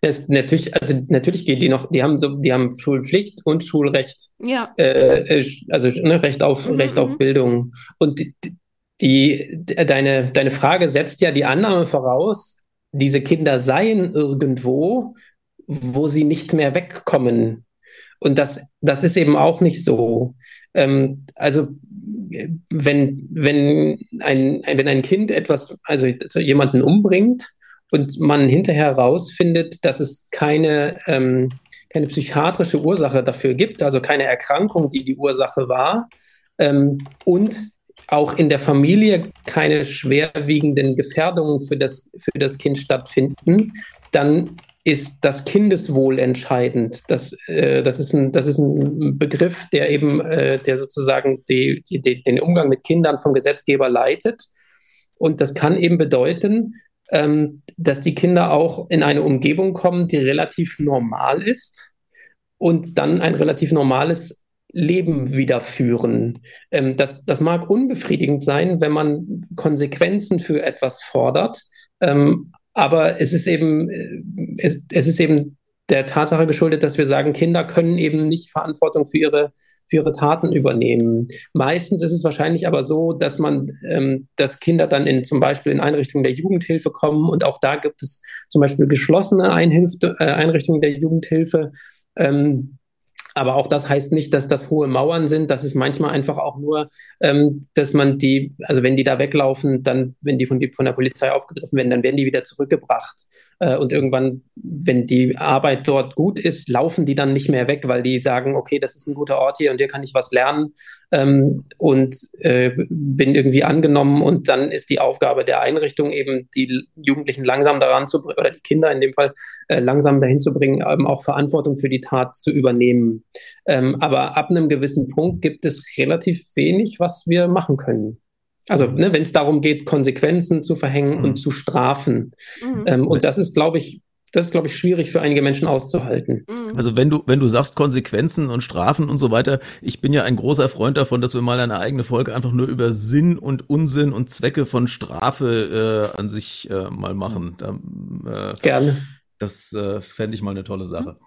Das natürlich, also natürlich gehen die noch, die haben so, die haben Schulpflicht und Schulrecht. Ja. Äh, äh also ne, Recht auf mhm, Recht auf mhm. Bildung. Und die, die, deine, deine Frage setzt ja die Annahme voraus, diese Kinder seien irgendwo, wo sie nicht mehr wegkommen. Und das, das ist eben auch nicht so. Ähm, also wenn, wenn, ein, wenn ein Kind etwas, also jemanden umbringt und man hinterher herausfindet, dass es keine, ähm, keine psychiatrische Ursache dafür gibt, also keine Erkrankung, die die Ursache war, ähm, und auch in der Familie keine schwerwiegenden Gefährdungen für das, für das Kind stattfinden, dann ist das Kindeswohl entscheidend. Das, äh, das, ist, ein, das ist ein Begriff, der eben, äh, der sozusagen die, die, die, den Umgang mit Kindern vom Gesetzgeber leitet. Und das kann eben bedeuten, ähm, dass die Kinder auch in eine Umgebung kommen, die relativ normal ist und dann ein relativ normales Leben wiederführen. Ähm, das, das mag unbefriedigend sein, wenn man Konsequenzen für etwas fordert, ähm, aber es ist eben, äh, es, es ist eben der Tatsache geschuldet, dass wir sagen, Kinder können eben nicht Verantwortung für ihre, für ihre Taten übernehmen. Meistens ist es wahrscheinlich aber so, dass man, ähm, dass Kinder dann in zum Beispiel in Einrichtungen der Jugendhilfe kommen und auch da gibt es zum Beispiel geschlossene Einhilf äh, Einrichtungen der Jugendhilfe. Ähm, aber auch das heißt nicht, dass das hohe Mauern sind. Das ist manchmal einfach auch nur, ähm, dass man die, also wenn die da weglaufen, dann, wenn die von, die von der Polizei aufgegriffen werden, dann werden die wieder zurückgebracht. Äh, und irgendwann, wenn die Arbeit dort gut ist, laufen die dann nicht mehr weg, weil die sagen, okay, das ist ein guter Ort hier und hier kann ich was lernen ähm, und äh, bin irgendwie angenommen. Und dann ist die Aufgabe der Einrichtung eben, die Jugendlichen langsam daran zu bringen, oder die Kinder in dem Fall äh, langsam dahin zu bringen, ähm, auch Verantwortung für die Tat zu übernehmen. Ähm, aber ab einem gewissen Punkt gibt es relativ wenig, was wir machen können. Also, ne, wenn es darum geht, Konsequenzen zu verhängen mhm. und zu strafen. Mhm. Ähm, und das ist, glaube ich, das ist, glaube ich, schwierig für einige Menschen auszuhalten. Mhm. Also wenn du, wenn du sagst Konsequenzen und Strafen und so weiter, ich bin ja ein großer Freund davon, dass wir mal eine eigene Folge einfach nur über Sinn und Unsinn und Zwecke von Strafe äh, an sich äh, mal machen. Da, äh, Gerne. Das äh, fände ich mal eine tolle Sache. Jo.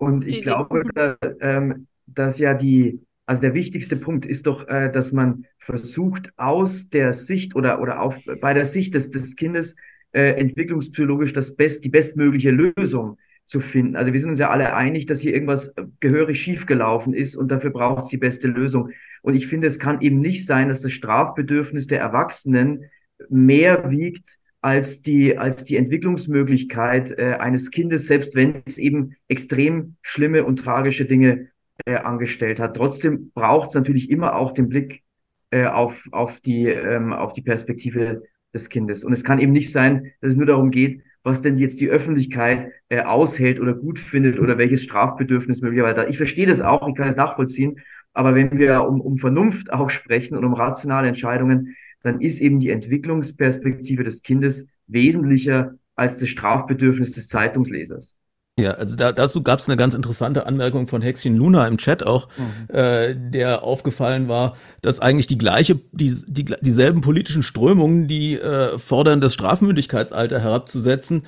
Und ich glaube, da, ähm, dass ja die, also der wichtigste Punkt ist doch, äh, dass man versucht, aus der Sicht oder, oder auf, bei der Sicht des, des Kindes äh, entwicklungspsychologisch das best, die bestmögliche Lösung zu finden. Also wir sind uns ja alle einig, dass hier irgendwas äh, gehörig schiefgelaufen ist und dafür braucht es die beste Lösung. Und ich finde, es kann eben nicht sein, dass das Strafbedürfnis der Erwachsenen mehr wiegt als die, als die Entwicklungsmöglichkeit äh, eines Kindes, selbst wenn es eben extrem schlimme und tragische Dinge äh, angestellt hat. Trotzdem braucht es natürlich immer auch den Blick äh, auf, auf, die, ähm, auf die Perspektive des Kindes. Und es kann eben nicht sein, dass es nur darum geht, was denn jetzt die Öffentlichkeit äh, aushält oder gut findet oder welches Strafbedürfnis möglicherweise. Ich verstehe das auch, ich kann es nachvollziehen, aber wenn wir um, um Vernunft auch sprechen und um rationale Entscheidungen, dann ist eben die Entwicklungsperspektive des Kindes wesentlicher als das Strafbedürfnis des Zeitungslesers. Ja, also da, dazu gab es eine ganz interessante Anmerkung von Hexchen Luna im Chat auch, mhm. äh, der aufgefallen war, dass eigentlich die gleiche, die, die, dieselben politischen Strömungen, die äh, fordern, das Strafmündigkeitsalter herabzusetzen,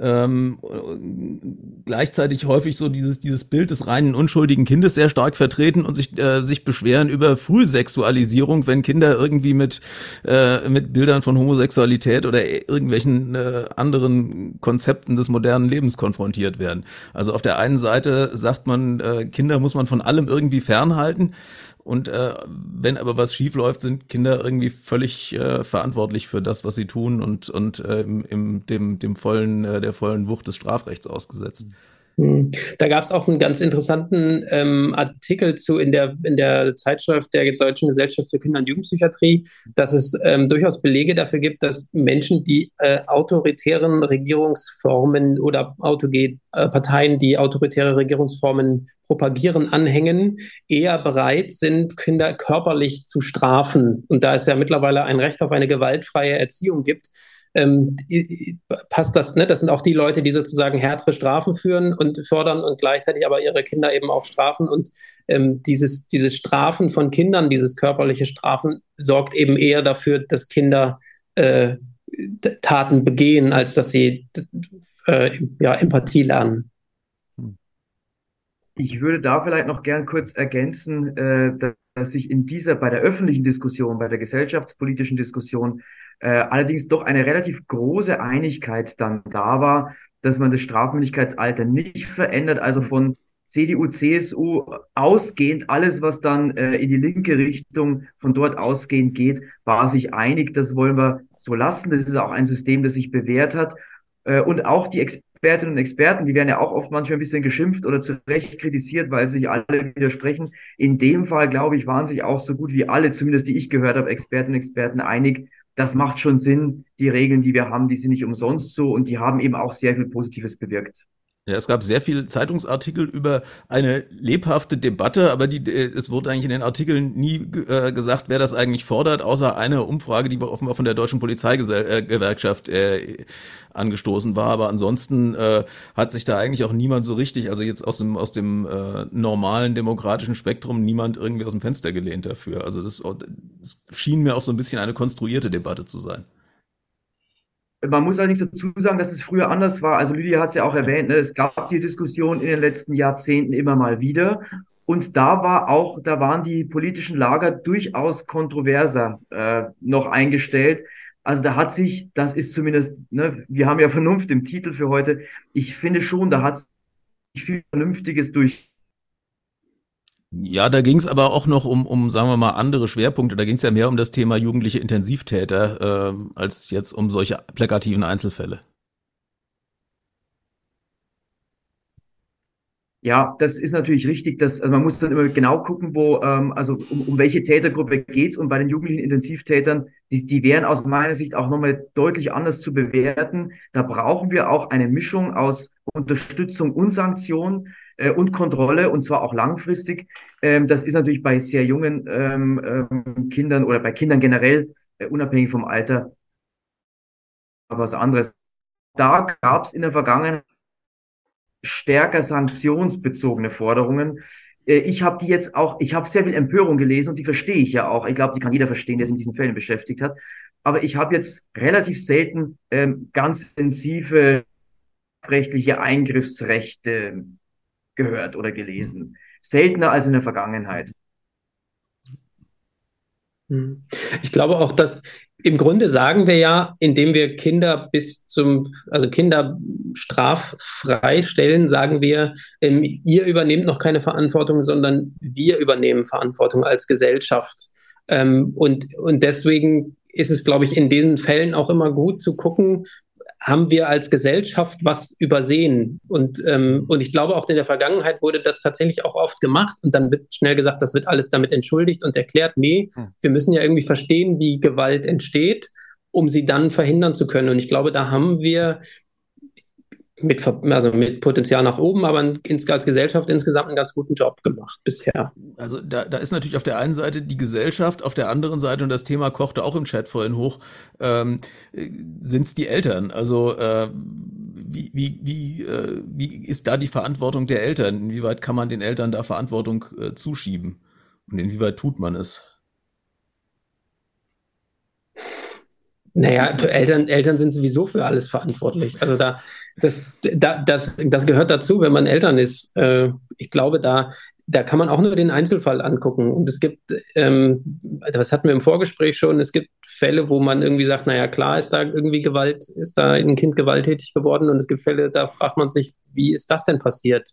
ähm, gleichzeitig häufig so dieses, dieses Bild des reinen unschuldigen Kindes sehr stark vertreten und sich, äh, sich beschweren über Frühsexualisierung, wenn Kinder irgendwie mit, äh, mit Bildern von Homosexualität oder irgendwelchen äh, anderen Konzepten des modernen Lebens konfrontiert werden. Also auf der einen Seite sagt man, äh, Kinder muss man von allem irgendwie fernhalten. Und äh, wenn aber was schief läuft, sind Kinder irgendwie völlig äh, verantwortlich für das, was sie tun und, und äh, im, im, dem, dem vollen, äh, der vollen Wucht des Strafrechts ausgesetzt. Hm. Da gab es auch einen ganz interessanten ähm, Artikel zu in der, in der Zeitschrift der Deutschen Gesellschaft für Kinder- und Jugendpsychiatrie, dass es ähm, durchaus Belege dafür gibt, dass Menschen, die äh, autoritären Regierungsformen oder autoge äh, Parteien, die autoritäre Regierungsformen propagieren, anhängen, eher bereit sind, Kinder körperlich zu strafen. Und da es ja mittlerweile ein Recht auf eine gewaltfreie Erziehung gibt, ähm, passt das, ne? Das sind auch die Leute, die sozusagen härtere Strafen führen und fördern und gleichzeitig aber ihre Kinder eben auch strafen. Und ähm, dieses, dieses Strafen von Kindern, dieses körperliche Strafen, sorgt eben eher dafür, dass Kinder äh, Taten begehen, als dass sie äh, ja, Empathie lernen. Ich würde da vielleicht noch gern kurz ergänzen, äh, dass sich in dieser, bei der öffentlichen Diskussion, bei der gesellschaftspolitischen Diskussion, äh, allerdings doch eine relativ große Einigkeit dann da war, dass man das Strafmündigkeitsalter nicht verändert, also von CDU, CSU ausgehend, alles, was dann äh, in die linke Richtung von dort ausgehend geht, war sich einig, das wollen wir so lassen. Das ist auch ein System, das sich bewährt hat. Äh, und auch die Expertinnen und Experten, die werden ja auch oft manchmal ein bisschen geschimpft oder zu Recht kritisiert, weil sich alle widersprechen. In dem Fall, glaube ich, waren sich auch so gut wie alle, zumindest die ich gehört habe, Experten und Experten einig, das macht schon Sinn. Die Regeln, die wir haben, die sind nicht umsonst so und die haben eben auch sehr viel Positives bewirkt. Ja, es gab sehr viele Zeitungsartikel über eine lebhafte Debatte, aber die, äh, es wurde eigentlich in den Artikeln nie äh, gesagt, wer das eigentlich fordert, außer eine Umfrage, die offenbar von der deutschen Polizeigewerkschaft äh, angestoßen war. Aber ansonsten äh, hat sich da eigentlich auch niemand so richtig, also jetzt aus dem aus dem äh, normalen demokratischen Spektrum, niemand irgendwie aus dem Fenster gelehnt dafür. Also das, das schien mir auch so ein bisschen eine konstruierte Debatte zu sein. Man muss allerdings dazu sagen, dass es früher anders war. Also Lydia hat es ja auch erwähnt, ne? es gab die Diskussion in den letzten Jahrzehnten immer mal wieder. Und da war auch, da waren die politischen Lager durchaus kontroverser äh, noch eingestellt. Also da hat sich, das ist zumindest, ne, wir haben ja Vernunft im Titel für heute. Ich finde schon, da hat sich viel Vernünftiges durch ja, da ging es aber auch noch um, um, sagen wir mal, andere Schwerpunkte. Da ging es ja mehr um das Thema jugendliche Intensivtäter äh, als jetzt um solche plakativen Einzelfälle. Ja, das ist natürlich richtig. Dass, also man muss dann immer genau gucken, wo, ähm, also um, um welche Tätergruppe geht's. Und bei den jugendlichen Intensivtätern, die, die wären aus meiner Sicht auch nochmal deutlich anders zu bewerten. Da brauchen wir auch eine Mischung aus Unterstützung und Sanktion äh, und Kontrolle und zwar auch langfristig. Ähm, das ist natürlich bei sehr jungen ähm, ähm, Kindern oder bei Kindern generell, äh, unabhängig vom Alter, was anderes. Da gab es in der Vergangenheit stärker sanktionsbezogene Forderungen. Äh, ich habe die jetzt auch, ich habe sehr viel Empörung gelesen und die verstehe ich ja auch. Ich glaube, die kann jeder verstehen, der sich mit diesen Fällen beschäftigt hat. Aber ich habe jetzt relativ selten ähm, ganz intensive rechtliche Eingriffsrechte gehört oder gelesen. Seltener als in der Vergangenheit. Hm. Ich glaube auch, dass im Grunde sagen wir ja, indem wir Kinder bis zum, also Kinder straffrei stellen, sagen wir, ähm, ihr übernehmt noch keine Verantwortung, sondern wir übernehmen Verantwortung als Gesellschaft. Ähm, und, und deswegen ist es, glaube ich, in diesen Fällen auch immer gut zu gucken, haben wir als Gesellschaft was übersehen. Und, ähm, und ich glaube, auch in der Vergangenheit wurde das tatsächlich auch oft gemacht und dann wird schnell gesagt, das wird alles damit entschuldigt und erklärt, nee, hm. wir müssen ja irgendwie verstehen, wie Gewalt entsteht, um sie dann verhindern zu können. Und ich glaube, da haben wir mit, also mit Potenzial nach oben, aber als Gesellschaft insgesamt einen ganz guten Job gemacht bisher. Also da, da ist natürlich auf der einen Seite die Gesellschaft, auf der anderen Seite, und das Thema kochte auch im Chat vorhin hoch, ähm, sind es die Eltern. Also äh, wie, wie, wie, äh, wie ist da die Verantwortung der Eltern? Inwieweit kann man den Eltern da Verantwortung äh, zuschieben? Und inwieweit tut man es? Naja, Eltern, Eltern sind sowieso für alles verantwortlich. Also da, das, da, das, das gehört dazu, wenn man Eltern ist. Äh, ich glaube, da, da kann man auch nur den Einzelfall angucken. Und es gibt, ähm, das hatten wir im Vorgespräch schon, es gibt Fälle, wo man irgendwie sagt, naja, klar ist da irgendwie Gewalt, ist da ein Kind gewalttätig geworden. Und es gibt Fälle, da fragt man sich, wie ist das denn passiert?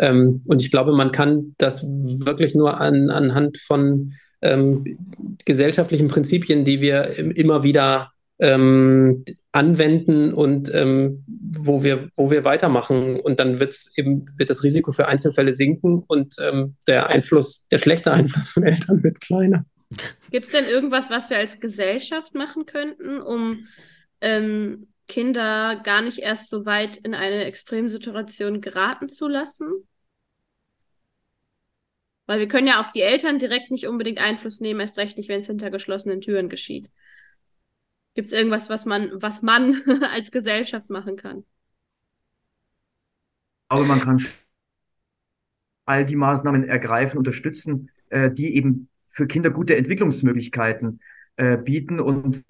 Ähm, und ich glaube, man kann das wirklich nur an, anhand von ähm, gesellschaftlichen Prinzipien, die wir immer wieder ähm, anwenden und ähm, wo wir, wo wir weitermachen. Und dann wird's eben, wird das Risiko für Einzelfälle sinken und ähm, der Einfluss, der schlechte Einfluss von Eltern wird kleiner. Gibt es denn irgendwas, was wir als Gesellschaft machen könnten, um ähm, Kinder gar nicht erst so weit in eine Extremsituation geraten zu lassen? Weil wir können ja auf die Eltern direkt nicht unbedingt Einfluss nehmen, erst recht nicht, wenn es hinter geschlossenen Türen geschieht. Gibt es irgendwas, was man, was man [laughs] als Gesellschaft machen kann? Ich glaube, man kann all die Maßnahmen ergreifen, unterstützen, äh, die eben für Kinder gute Entwicklungsmöglichkeiten äh, bieten. Und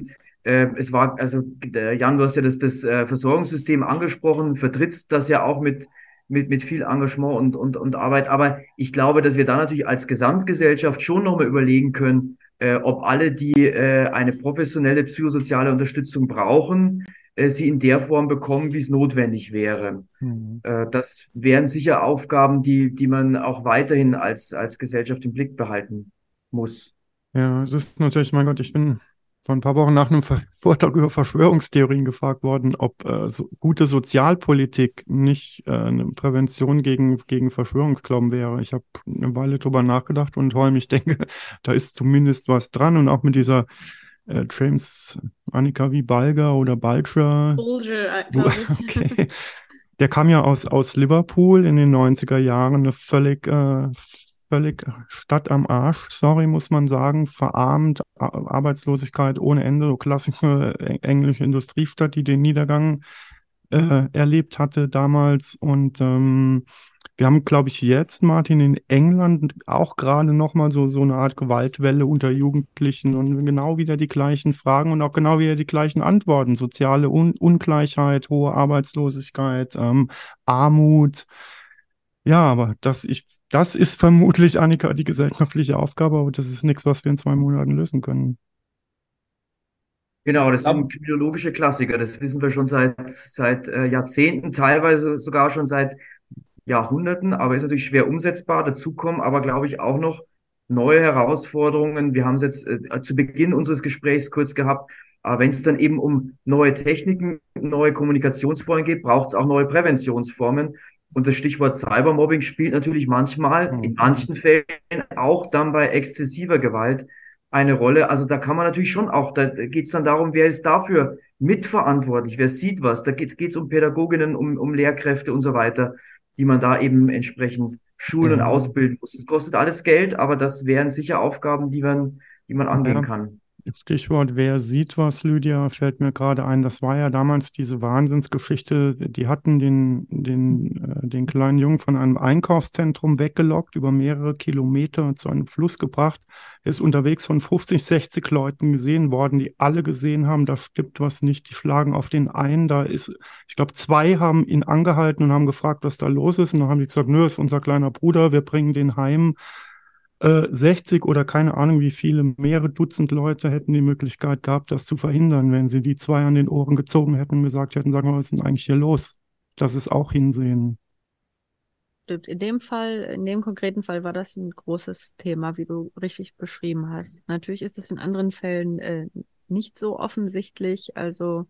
äh, es war, also Jan, du hast ja das, das Versorgungssystem angesprochen, vertrittst das ja auch mit, mit, mit viel Engagement und, und, und Arbeit. Aber ich glaube, dass wir da natürlich als Gesamtgesellschaft schon nochmal überlegen können, äh, ob alle, die äh, eine professionelle psychosoziale Unterstützung brauchen, äh, sie in der Form bekommen, wie es notwendig wäre. Mhm. Äh, das wären sicher Aufgaben, die, die man auch weiterhin als, als Gesellschaft im Blick behalten muss. Ja, es ist natürlich, mein Gott, ich bin vor ein paar Wochen nach einem [laughs] Vortrag über Verschwörungstheorien gefragt worden, ob äh, so gute Sozialpolitik nicht äh, eine Prävention gegen, gegen Verschwörungsglauben wäre. Ich habe eine Weile drüber nachgedacht und Holm, ich [laughs] denke, da ist zumindest was dran und auch mit dieser äh, James Annika wie Balger oder Balcher. Bulger, äh, [laughs] okay. Der kam ja aus, aus Liverpool in den 90er Jahren, eine völlig äh, völlig Stadt am Arsch, sorry, muss man sagen, verarmt, Arbeitslosigkeit ohne Ende, so klassische englische Industriestadt, die den Niedergang äh, erlebt hatte damals. Und ähm, wir haben, glaube ich, jetzt, Martin, in England auch gerade nochmal so, so eine Art Gewaltwelle unter Jugendlichen und genau wieder die gleichen Fragen und auch genau wieder die gleichen Antworten. Soziale Un Ungleichheit, hohe Arbeitslosigkeit, ähm, Armut. Ja, aber das, ich, das ist vermutlich, Annika, die gesellschaftliche Aufgabe, aber das ist nichts, was wir in zwei Monaten lösen können. Genau, das sind kriminologische Klassiker. Das wissen wir schon seit, seit äh, Jahrzehnten, teilweise sogar schon seit Jahrhunderten, aber ist natürlich schwer umsetzbar. Dazu kommen aber, glaube ich, auch noch neue Herausforderungen. Wir haben es jetzt äh, zu Beginn unseres Gesprächs kurz gehabt. Aber wenn es dann eben um neue Techniken, neue Kommunikationsformen geht, braucht es auch neue Präventionsformen. Und das Stichwort Cybermobbing spielt natürlich manchmal, in mhm. manchen Fällen auch dann bei exzessiver Gewalt eine Rolle. Also da kann man natürlich schon auch, da geht es dann darum, wer ist dafür mitverantwortlich, wer sieht was. Da geht es um Pädagoginnen, um, um Lehrkräfte und so weiter, die man da eben entsprechend schulen und ausbilden muss. Es kostet alles Geld, aber das wären sicher Aufgaben, die man, die man angehen ja. kann. Stichwort, wer sieht was, Lydia, fällt mir gerade ein. Das war ja damals diese Wahnsinnsgeschichte. Die hatten den, den, äh, den kleinen Jungen von einem Einkaufszentrum weggelockt, über mehrere Kilometer zu einem Fluss gebracht. Er ist unterwegs von 50, 60 Leuten gesehen worden, die alle gesehen haben, da stimmt was nicht. Die schlagen auf den ein. Da ist, ich glaube, zwei haben ihn angehalten und haben gefragt, was da los ist. Und dann haben die gesagt, nö, ist unser kleiner Bruder, wir bringen den heim. 60 äh, oder keine Ahnung wie viele, mehrere Dutzend Leute hätten die Möglichkeit gehabt, das zu verhindern, wenn sie die zwei an den Ohren gezogen hätten und gesagt hätten, sagen wir, was ist denn eigentlich hier los? Das ist auch hinsehen. In dem Fall, in dem konkreten Fall war das ein großes Thema, wie du richtig beschrieben hast. Natürlich ist es in anderen Fällen äh, nicht so offensichtlich. Also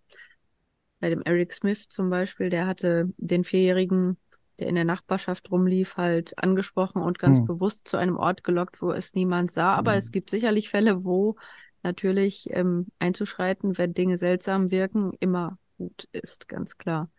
bei dem Eric Smith zum Beispiel, der hatte den Vierjährigen, der in der Nachbarschaft rumlief, halt angesprochen und ganz hm. bewusst zu einem Ort gelockt, wo es niemand sah. Aber hm. es gibt sicherlich Fälle, wo natürlich ähm, einzuschreiten, wenn Dinge seltsam wirken, immer gut ist, ganz klar.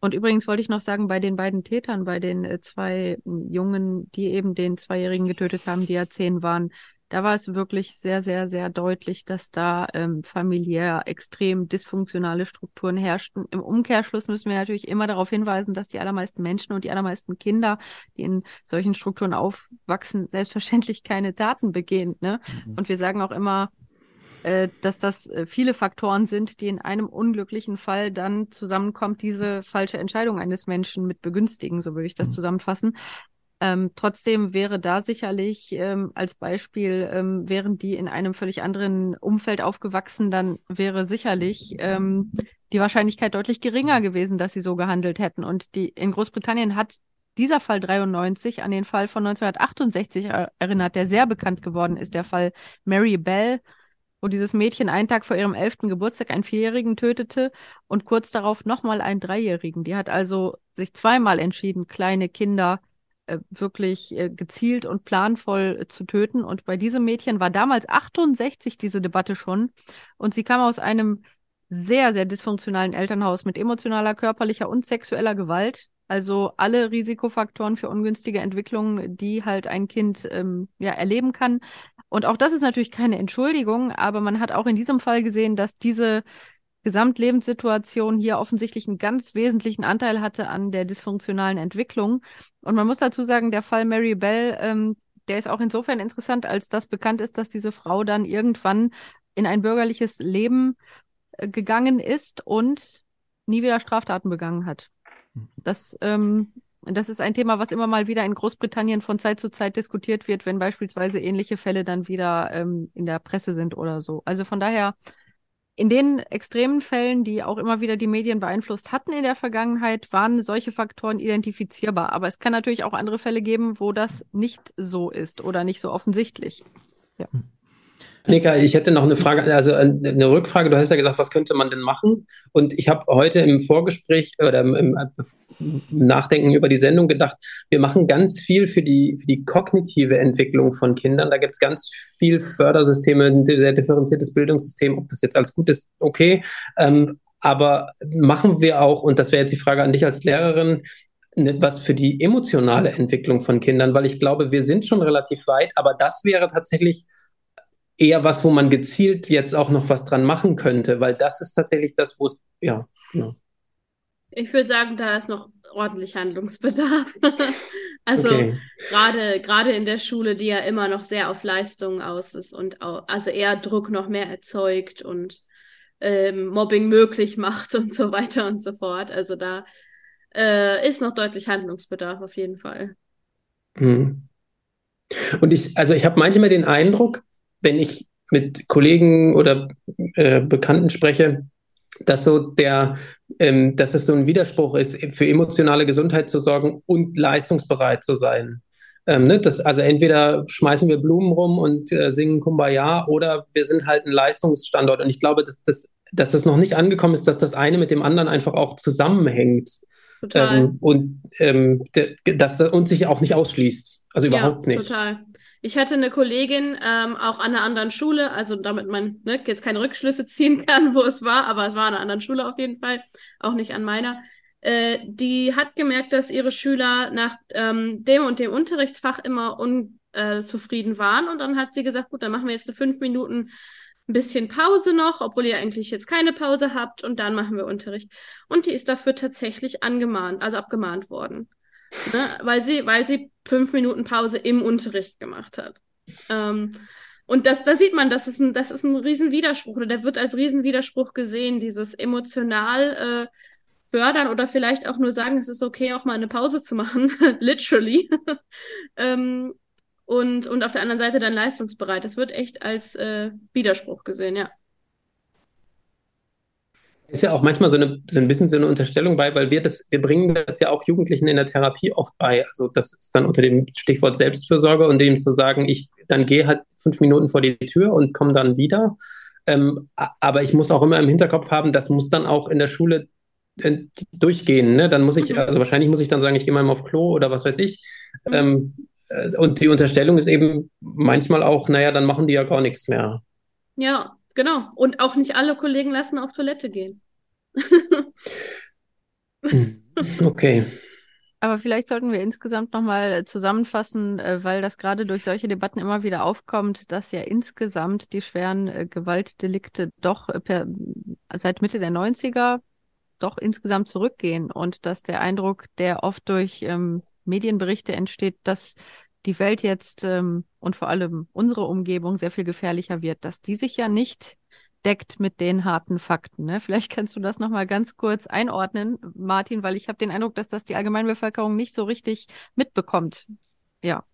Und übrigens wollte ich noch sagen, bei den beiden Tätern, bei den äh, zwei Jungen, die eben den Zweijährigen getötet haben, die ja zehn waren, da war es wirklich sehr, sehr, sehr deutlich, dass da ähm, familiär extrem dysfunktionale Strukturen herrschten. Im Umkehrschluss müssen wir natürlich immer darauf hinweisen, dass die allermeisten Menschen und die allermeisten Kinder, die in solchen Strukturen aufwachsen, selbstverständlich keine Taten begehen. Ne? Mhm. Und wir sagen auch immer, äh, dass das äh, viele Faktoren sind, die in einem unglücklichen Fall dann zusammenkommt, diese falsche Entscheidung eines Menschen mit begünstigen, so würde ich das mhm. zusammenfassen. Ähm, trotzdem wäre da sicherlich ähm, als Beispiel, ähm, wären die in einem völlig anderen Umfeld aufgewachsen, dann wäre sicherlich ähm, die Wahrscheinlichkeit deutlich geringer gewesen, dass sie so gehandelt hätten. Und die in Großbritannien hat dieser Fall 93 an den Fall von 1968 erinnert, der sehr bekannt geworden ist, der Fall Mary Bell, wo dieses Mädchen einen Tag vor ihrem elften Geburtstag einen Vierjährigen tötete und kurz darauf nochmal einen Dreijährigen. Die hat also sich zweimal entschieden, kleine Kinder wirklich äh, gezielt und planvoll äh, zu töten. Und bei diesem Mädchen war damals 68 diese Debatte schon. Und sie kam aus einem sehr, sehr dysfunktionalen Elternhaus mit emotionaler, körperlicher und sexueller Gewalt. Also alle Risikofaktoren für ungünstige Entwicklungen, die halt ein Kind ähm, ja erleben kann. Und auch das ist natürlich keine Entschuldigung, aber man hat auch in diesem Fall gesehen, dass diese Gesamtlebenssituation hier offensichtlich einen ganz wesentlichen Anteil hatte an der dysfunktionalen Entwicklung. Und man muss dazu sagen, der Fall Mary Bell, ähm, der ist auch insofern interessant, als das bekannt ist, dass diese Frau dann irgendwann in ein bürgerliches Leben äh, gegangen ist und nie wieder Straftaten begangen hat. Das, ähm, das ist ein Thema, was immer mal wieder in Großbritannien von Zeit zu Zeit diskutiert wird, wenn beispielsweise ähnliche Fälle dann wieder ähm, in der Presse sind oder so. Also von daher in den extremen Fällen, die auch immer wieder die Medien beeinflusst hatten in der Vergangenheit, waren solche Faktoren identifizierbar. Aber es kann natürlich auch andere Fälle geben, wo das nicht so ist oder nicht so offensichtlich. Ja. Hm. Annika, ich hätte noch eine Frage, also eine Rückfrage. Du hast ja gesagt, was könnte man denn machen? Und ich habe heute im Vorgespräch oder im, Nachdenken über die Sendung gedacht, wir machen ganz viel für die, für die kognitive Entwicklung von Kindern. Da gibt es ganz viel Fördersysteme, ein sehr differenziertes Bildungssystem. Ob das jetzt alles gut ist, okay. Ähm, aber machen wir auch, und das wäre jetzt die Frage an dich als Lehrerin, ne, was für die emotionale Entwicklung von Kindern, weil ich glaube, wir sind schon relativ weit, aber das wäre tatsächlich eher was, wo man gezielt jetzt auch noch was dran machen könnte, weil das ist tatsächlich das, wo es, ja, ja. Ich würde sagen, da ist noch ordentlich Handlungsbedarf. [laughs] also okay. gerade gerade in der Schule, die ja immer noch sehr auf Leistung aus ist und auch, also eher Druck noch mehr erzeugt und ähm, Mobbing möglich [laughs] macht und so weiter und so fort. Also da äh, ist noch deutlich Handlungsbedarf auf jeden Fall. Mhm. Und ich, also ich habe manchmal den Eindruck, wenn ich mit Kollegen oder äh, Bekannten spreche, dass so der, ähm, dass es so ein Widerspruch ist, für emotionale Gesundheit zu sorgen und leistungsbereit zu sein. Ähm, ne? das, also entweder schmeißen wir Blumen rum und äh, singen Kumbaya oder wir sind halt ein Leistungsstandort. Und ich glaube, dass das, dass das noch nicht angekommen ist, dass das eine mit dem anderen einfach auch zusammenhängt. Total. Ähm, und ähm, dass das uns sich auch nicht ausschließt. Also überhaupt ja, nicht. Total. Ich hatte eine Kollegin ähm, auch an einer anderen Schule, also damit man ne, jetzt keine Rückschlüsse ziehen kann, wo es war, aber es war an einer anderen Schule auf jeden Fall, auch nicht an meiner. Äh, die hat gemerkt, dass ihre Schüler nach ähm, dem und dem Unterrichtsfach immer unzufrieden äh, waren und dann hat sie gesagt, gut, dann machen wir jetzt eine fünf Minuten ein bisschen Pause noch, obwohl ihr eigentlich jetzt keine Pause habt und dann machen wir Unterricht. Und die ist dafür tatsächlich angemahnt, also abgemahnt worden. Ne? Weil, sie, weil sie fünf Minuten Pause im Unterricht gemacht hat. Ähm, und das, da sieht man, das ist ein, das ist ein Riesenwiderspruch oder der wird als Riesenwiderspruch gesehen, dieses emotional äh, fördern oder vielleicht auch nur sagen, es ist okay, auch mal eine Pause zu machen, [laughs] literally. [laughs] ähm, und, und auf der anderen Seite dann leistungsbereit. Das wird echt als äh, Widerspruch gesehen, ja. Ist ja auch manchmal so, eine, so ein bisschen so eine Unterstellung bei, weil wir das, wir bringen das ja auch Jugendlichen in der Therapie oft bei. Also das ist dann unter dem Stichwort Selbstfürsorge und dem zu sagen, ich dann gehe halt fünf Minuten vor die Tür und komme dann wieder. Ähm, aber ich muss auch immer im Hinterkopf haben, das muss dann auch in der Schule äh, durchgehen. Ne? Dann muss ich, mhm. also wahrscheinlich muss ich dann sagen, ich gehe mal auf Klo oder was weiß ich. Mhm. Ähm, äh, und die Unterstellung ist eben manchmal auch, naja, dann machen die ja gar nichts mehr. Ja, genau. Und auch nicht alle Kollegen lassen auf Toilette gehen. Hm. okay. Aber vielleicht sollten wir insgesamt nochmal äh, zusammenfassen, äh, weil das gerade durch solche Debatten immer wieder aufkommt, dass ja insgesamt die schweren äh, Gewaltdelikte doch per, seit Mitte der 90er doch insgesamt zurückgehen und dass der Eindruck, der oft durch ähm, Medienberichte entsteht, dass die Welt jetzt ähm, und vor allem unsere Umgebung sehr viel gefährlicher wird, dass die sich ja nicht deckt mit den harten Fakten. Ne? Vielleicht kannst du das nochmal ganz kurz einordnen, Martin, weil ich habe den Eindruck, dass das die Allgemeinbevölkerung nicht so richtig mitbekommt. Ja.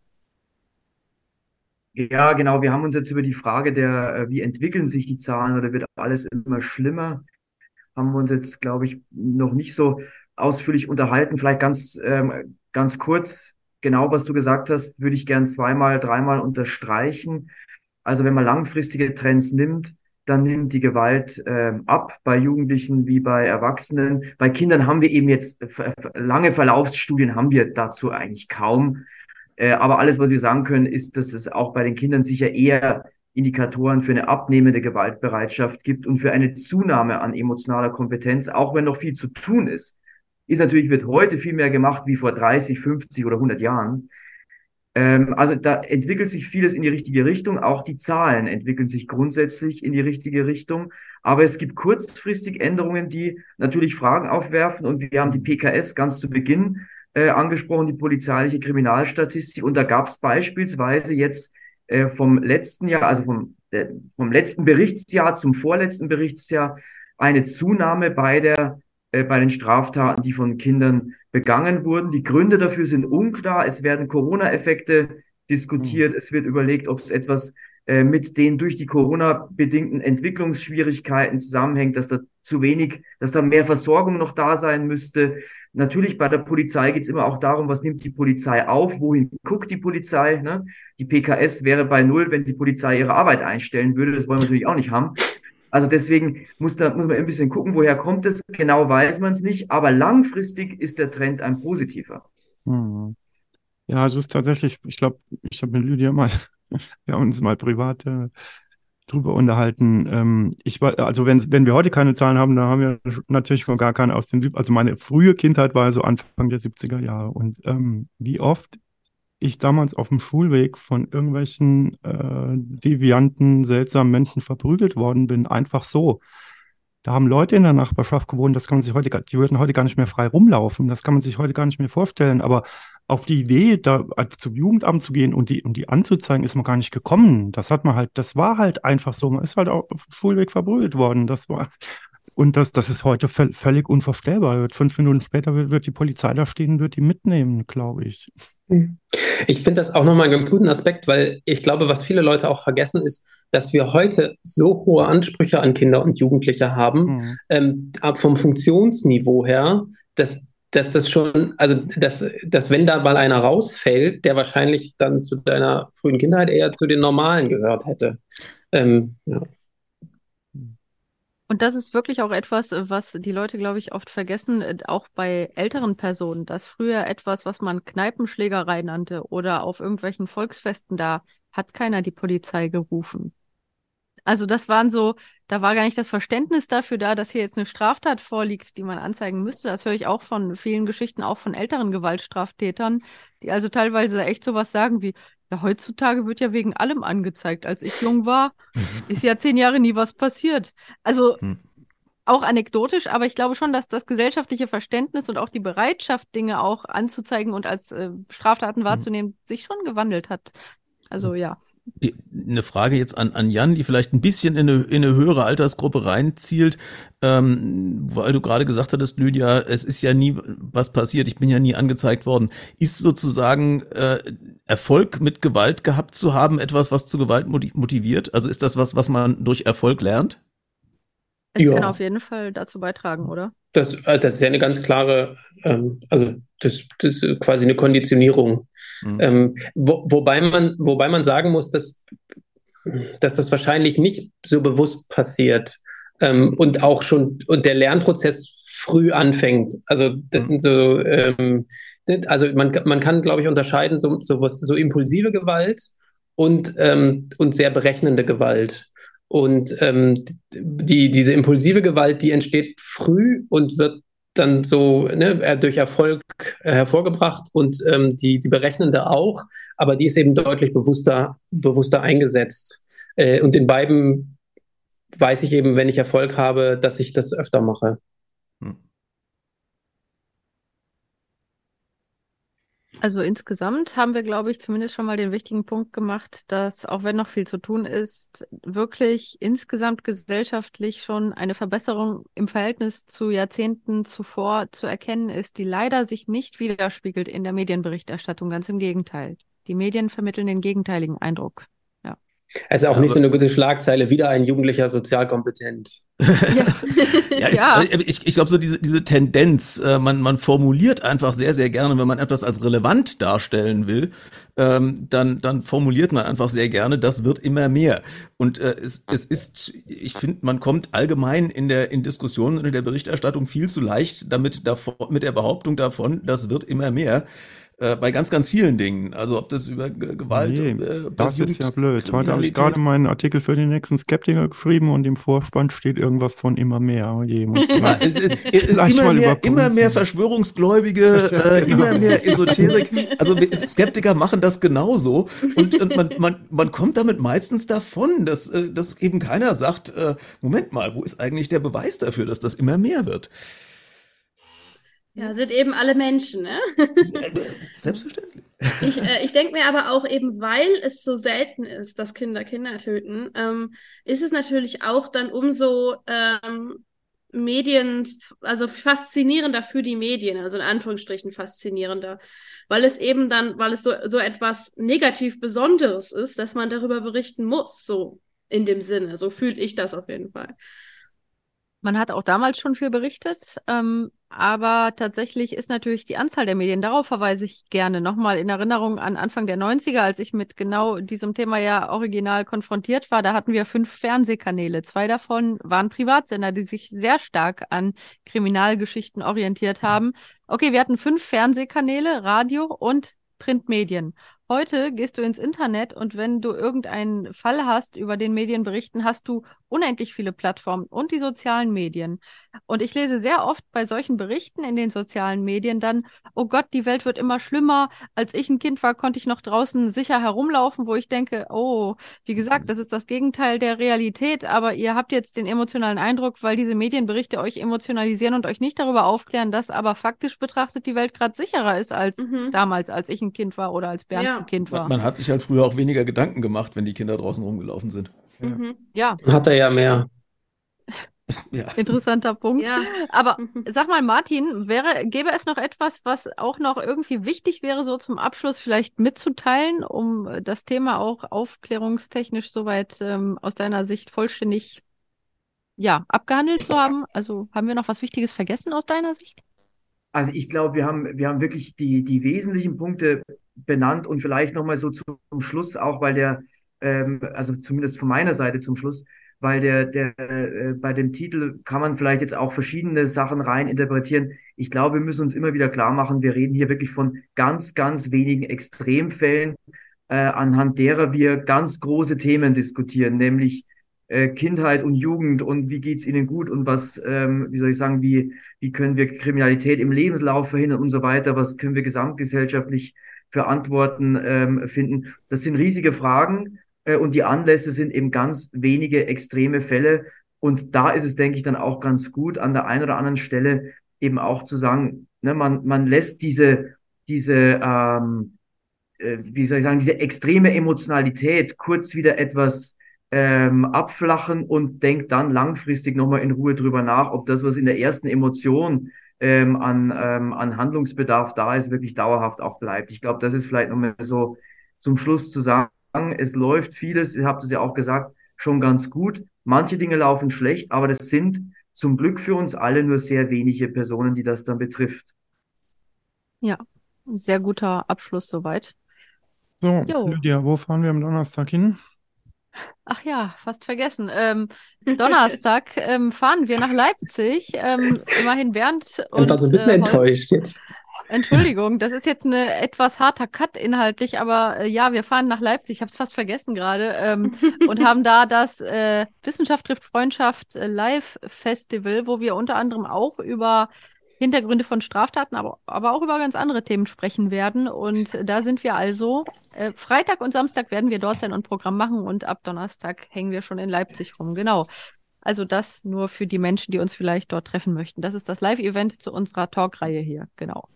Ja, genau. Wir haben uns jetzt über die Frage der, äh, wie entwickeln sich die Zahlen oder wird alles immer schlimmer, haben wir uns jetzt, glaube ich, noch nicht so ausführlich unterhalten. Vielleicht ganz, ähm, ganz kurz, genau was du gesagt hast, würde ich gern zweimal, dreimal unterstreichen. Also wenn man langfristige Trends nimmt, dann nimmt die Gewalt äh, ab, bei Jugendlichen wie bei Erwachsenen. Bei Kindern haben wir eben jetzt äh, lange Verlaufsstudien haben wir dazu eigentlich kaum. Äh, aber alles, was wir sagen können, ist, dass es auch bei den Kindern sicher eher Indikatoren für eine abnehmende Gewaltbereitschaft gibt und für eine Zunahme an emotionaler Kompetenz, auch wenn noch viel zu tun ist. Ist natürlich, wird heute viel mehr gemacht wie vor 30, 50 oder 100 Jahren. Ähm, also da entwickelt sich vieles in die richtige Richtung. Auch die Zahlen entwickeln sich grundsätzlich in die richtige Richtung. Aber es gibt kurzfristig Änderungen, die natürlich Fragen aufwerfen. Und wir haben die PKS ganz zu Beginn äh, angesprochen, die polizeiliche Kriminalstatistik. Und da gab es beispielsweise jetzt äh, vom letzten Jahr, also vom, äh, vom letzten Berichtsjahr zum vorletzten Berichtsjahr, eine Zunahme bei der bei den Straftaten, die von Kindern begangen wurden. Die Gründe dafür sind unklar. Es werden Corona-Effekte diskutiert. Mhm. Es wird überlegt, ob es etwas äh, mit den durch die Corona bedingten Entwicklungsschwierigkeiten zusammenhängt, dass da zu wenig, dass da mehr Versorgung noch da sein müsste. Natürlich bei der Polizei geht es immer auch darum, was nimmt die Polizei auf, wohin guckt die Polizei. Ne? Die PKS wäre bei null, wenn die Polizei ihre Arbeit einstellen würde. Das wollen wir natürlich auch nicht haben. Also deswegen muss, da, muss man ein bisschen gucken, woher kommt es. Genau weiß man es nicht, aber langfristig ist der Trend ein positiver. Hm. Ja, es ist tatsächlich, ich glaube, ich habe mit Lydia mal, [laughs] wir haben uns mal privat äh, drüber unterhalten. Ähm, ich war, also wenn, wenn wir heute keine Zahlen haben, dann haben wir natürlich gar keine aus den, also meine frühe Kindheit war so Anfang der 70er Jahre und ähm, wie oft ich damals auf dem Schulweg von irgendwelchen äh, devianten, seltsamen Menschen verprügelt worden bin, einfach so. Da haben Leute in der Nachbarschaft gewohnt, das kann man sich heute, die würden heute gar nicht mehr frei rumlaufen, das kann man sich heute gar nicht mehr vorstellen. Aber auf die Idee, da also zum Jugendamt zu gehen und die, und die anzuzeigen, ist man gar nicht gekommen. Das hat man halt, das war halt einfach so. Man ist halt auf dem Schulweg verprügelt worden. Das war, und das, das ist heute völlig unvorstellbar. Fünf Minuten später wird, wird die Polizei da stehen, wird die mitnehmen, glaube ich. Hm. Ich finde das auch nochmal einen ganz guten Aspekt, weil ich glaube, was viele Leute auch vergessen, ist, dass wir heute so hohe Ansprüche an Kinder und Jugendliche haben, mhm. ähm, vom Funktionsniveau her, dass, dass das schon, also dass, dass wenn da mal einer rausfällt, der wahrscheinlich dann zu deiner frühen Kindheit eher zu den Normalen gehört hätte. Ähm, ja. Und das ist wirklich auch etwas, äh, was die Leute, glaube ich, oft vergessen, äh, auch bei älteren Personen, dass früher etwas, was man Kneipenschlägerei nannte oder auf irgendwelchen Volksfesten, da hat keiner die Polizei gerufen. Also das waren so, da war gar nicht das Verständnis dafür da, dass hier jetzt eine Straftat vorliegt, die man anzeigen müsste. Das höre ich auch von vielen Geschichten, auch von älteren Gewaltstraftätern, die also teilweise echt sowas sagen wie, ja, heutzutage wird ja wegen allem angezeigt. Als ich jung war, [laughs] ist ja zehn Jahre nie was passiert. Also hm. auch anekdotisch, aber ich glaube schon, dass das gesellschaftliche Verständnis und auch die Bereitschaft, Dinge auch anzuzeigen und als äh, Straftaten hm. wahrzunehmen, hm. sich schon gewandelt hat. Also ja die, eine Frage jetzt an, an Jan, die vielleicht ein bisschen in eine, in eine höhere Altersgruppe reinzielt, ähm, weil du gerade gesagt hattest, Lydia, es ist ja nie was passiert, ich bin ja nie angezeigt worden. Ist sozusagen äh, Erfolg mit Gewalt gehabt zu haben etwas, was zu Gewalt motiviert? Also ist das was, was man durch Erfolg lernt? Es ja. kann auf jeden Fall dazu beitragen, oder? Das, äh, das ist ja eine ganz klare, ähm, also das, das ist quasi eine Konditionierung. Mhm. Ähm, wo, wobei, man, wobei man sagen muss, dass dass das wahrscheinlich nicht so bewusst passiert ähm, und auch schon und der Lernprozess früh anfängt. Also, mhm. so, ähm, also man, man kann, glaube ich, unterscheiden, so, so, was, so impulsive Gewalt und, ähm, und sehr berechnende Gewalt. Und ähm, die, diese impulsive Gewalt, die entsteht früh und wird dann so ne, durch Erfolg äh, hervorgebracht und ähm, die, die berechnende auch, aber die ist eben deutlich bewusster, bewusster eingesetzt. Äh, und in beiden weiß ich eben, wenn ich Erfolg habe, dass ich das öfter mache. Also insgesamt haben wir, glaube ich, zumindest schon mal den wichtigen Punkt gemacht, dass auch wenn noch viel zu tun ist, wirklich insgesamt gesellschaftlich schon eine Verbesserung im Verhältnis zu Jahrzehnten zuvor zu erkennen ist, die leider sich nicht widerspiegelt in der Medienberichterstattung. Ganz im Gegenteil. Die Medien vermitteln den gegenteiligen Eindruck. Also auch ja, nicht so eine gute Schlagzeile, wieder ein Jugendlicher sozialkompetent. ja, [laughs] ja, [laughs] ja. Ich, ich, ich glaube, so diese, diese Tendenz, äh, man, man formuliert einfach sehr, sehr gerne, wenn man etwas als relevant darstellen will, ähm, dann, dann formuliert man einfach sehr gerne, das wird immer mehr. Und äh, es, es ist, ich finde, man kommt allgemein in der in Diskussionen und in der Berichterstattung viel zu leicht damit davon, mit der Behauptung davon, das wird immer mehr. Äh, bei ganz, ganz vielen Dingen. Also ob das über G Gewalt, nee, äh, das ist ja blöd. Heute habe ich gerade meinen Artikel für den nächsten Skeptiker geschrieben und im Vorspann steht irgendwas von immer mehr. Oh je, muss ja, es, es, es ist immer, mehr, immer mehr Verschwörungsgläubige, [laughs] äh, genau. immer mehr Esoterik. Also Skeptiker machen das genauso und, und man, man, man kommt damit meistens davon, dass, äh, dass eben keiner sagt, äh, Moment mal, wo ist eigentlich der Beweis dafür, dass das immer mehr wird? Ja, sind eben alle Menschen, ne? [laughs] Selbstverständlich. Ich, äh, ich denke mir aber auch eben, weil es so selten ist, dass Kinder Kinder töten, ähm, ist es natürlich auch dann umso ähm, Medien, also faszinierender für die Medien, also in Anführungsstrichen faszinierender, weil es eben dann, weil es so, so etwas negativ Besonderes ist, dass man darüber berichten muss, so in dem Sinne. So fühle ich das auf jeden Fall. Man hat auch damals schon viel berichtet. Ähm, aber tatsächlich ist natürlich die Anzahl der Medien, darauf verweise ich gerne nochmal in Erinnerung an Anfang der 90er, als ich mit genau diesem Thema ja original konfrontiert war. Da hatten wir fünf Fernsehkanäle. Zwei davon waren Privatsender, die sich sehr stark an Kriminalgeschichten orientiert haben. Okay, wir hatten fünf Fernsehkanäle, Radio und Printmedien. Heute gehst du ins Internet und wenn du irgendeinen Fall hast, über den Medien berichten, hast du unendlich viele Plattformen und die sozialen Medien. Und ich lese sehr oft bei solchen Berichten in den sozialen Medien dann, oh Gott, die Welt wird immer schlimmer. Als ich ein Kind war, konnte ich noch draußen sicher herumlaufen, wo ich denke, oh, wie gesagt, das ist das Gegenteil der Realität, aber ihr habt jetzt den emotionalen Eindruck, weil diese Medienberichte euch emotionalisieren und euch nicht darüber aufklären, dass aber faktisch betrachtet die Welt gerade sicherer ist als mhm. damals, als ich ein Kind war oder als Bernd ja. Kind war. Man, man hat sich halt früher auch weniger Gedanken gemacht, wenn die Kinder draußen rumgelaufen sind. Mhm. Ja. Hat er ja mehr. [laughs] Ja. Interessanter Punkt. Ja. Aber mhm. sag mal, Martin, wäre, gäbe es noch etwas, was auch noch irgendwie wichtig wäre, so zum Abschluss vielleicht mitzuteilen, um das Thema auch aufklärungstechnisch soweit ähm, aus deiner Sicht vollständig ja, abgehandelt zu haben? Also haben wir noch was Wichtiges vergessen aus deiner Sicht? Also ich glaube, wir haben, wir haben wirklich die, die wesentlichen Punkte benannt und vielleicht nochmal so zum Schluss auch, weil der, ähm, also zumindest von meiner Seite zum Schluss, weil der, der äh, bei dem Titel kann man vielleicht jetzt auch verschiedene Sachen rein interpretieren. Ich glaube, wir müssen uns immer wieder klar machen, wir reden hier wirklich von ganz, ganz wenigen Extremfällen, äh, anhand derer wir ganz große Themen diskutieren, nämlich äh, Kindheit und Jugend und wie geht's ihnen gut und was, ähm, wie soll ich sagen, wie, wie können wir Kriminalität im Lebenslauf verhindern und so weiter, was können wir gesamtgesellschaftlich für Antworten ähm, finden. Das sind riesige Fragen äh, und die Anlässe sind eben ganz wenige extreme Fälle. Und da ist es, denke ich, dann auch ganz gut, an der einen oder anderen Stelle eben auch zu sagen, ne, man, man lässt diese, diese, ähm, äh, wie soll ich sagen, diese extreme Emotionalität kurz wieder etwas ähm, abflachen und denkt dann langfristig nochmal in Ruhe drüber nach, ob das, was in der ersten Emotion ähm, an, ähm, an Handlungsbedarf da ist, wirklich dauerhaft auch bleibt. Ich glaube, das ist vielleicht nochmal so zum Schluss zu sagen, es läuft vieles, ihr habt es ja auch gesagt, schon ganz gut. Manche Dinge laufen schlecht, aber das sind zum Glück für uns alle nur sehr wenige Personen, die das dann betrifft. Ja, sehr guter Abschluss soweit. So, jo. Lydia, wo fahren wir am Donnerstag hin? Ach ja, fast vergessen. Ähm, [laughs] Donnerstag ähm, fahren wir nach Leipzig. Ähm, immerhin Bernd und. Ich war so ein bisschen äh, enttäuscht jetzt. Entschuldigung, das ist jetzt ein etwas harter Cut inhaltlich, aber äh, ja, wir fahren nach Leipzig, ich habe es fast vergessen gerade, ähm, und haben da das äh, Wissenschaft trifft Freundschaft äh, Live Festival, wo wir unter anderem auch über Hintergründe von Straftaten, aber, aber auch über ganz andere Themen sprechen werden. Und da sind wir also. Äh, Freitag und Samstag werden wir dort sein und Programm machen und ab Donnerstag hängen wir schon in Leipzig rum. Genau. Also das nur für die Menschen, die uns vielleicht dort treffen möchten. Das ist das Live-Event zu unserer Talkreihe hier. Genau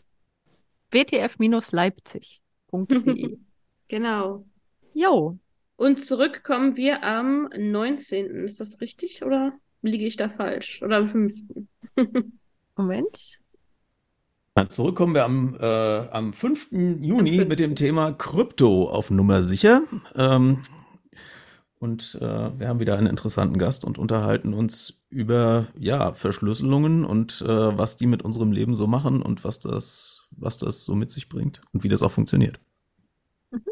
wtf-leipzig.de. [laughs] genau. Jo. Und zurück kommen wir am 19. Ist das richtig oder liege ich da falsch? Oder am 5. [laughs] Moment. Zurückkommen wir am, äh, am 5. Juni 5. mit dem Thema Krypto auf Nummer sicher. Ähm, und äh, wir haben wieder einen interessanten Gast und unterhalten uns über ja, Verschlüsselungen und äh, was die mit unserem Leben so machen und was das, was das so mit sich bringt und wie das auch funktioniert. Mhm.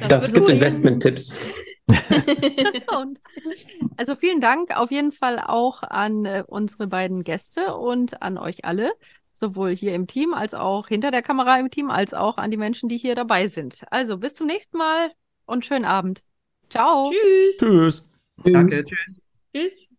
Ich dachte, es gibt Investment-Tipps. [laughs] also vielen Dank auf jeden Fall auch an äh, unsere beiden Gäste und an euch alle, sowohl hier im Team als auch hinter der Kamera im Team, als auch an die Menschen, die hier dabei sind. Also bis zum nächsten Mal und schönen Abend. Ciao. Tschüss. Tschüss. Danke. Tschüss. Tschüss.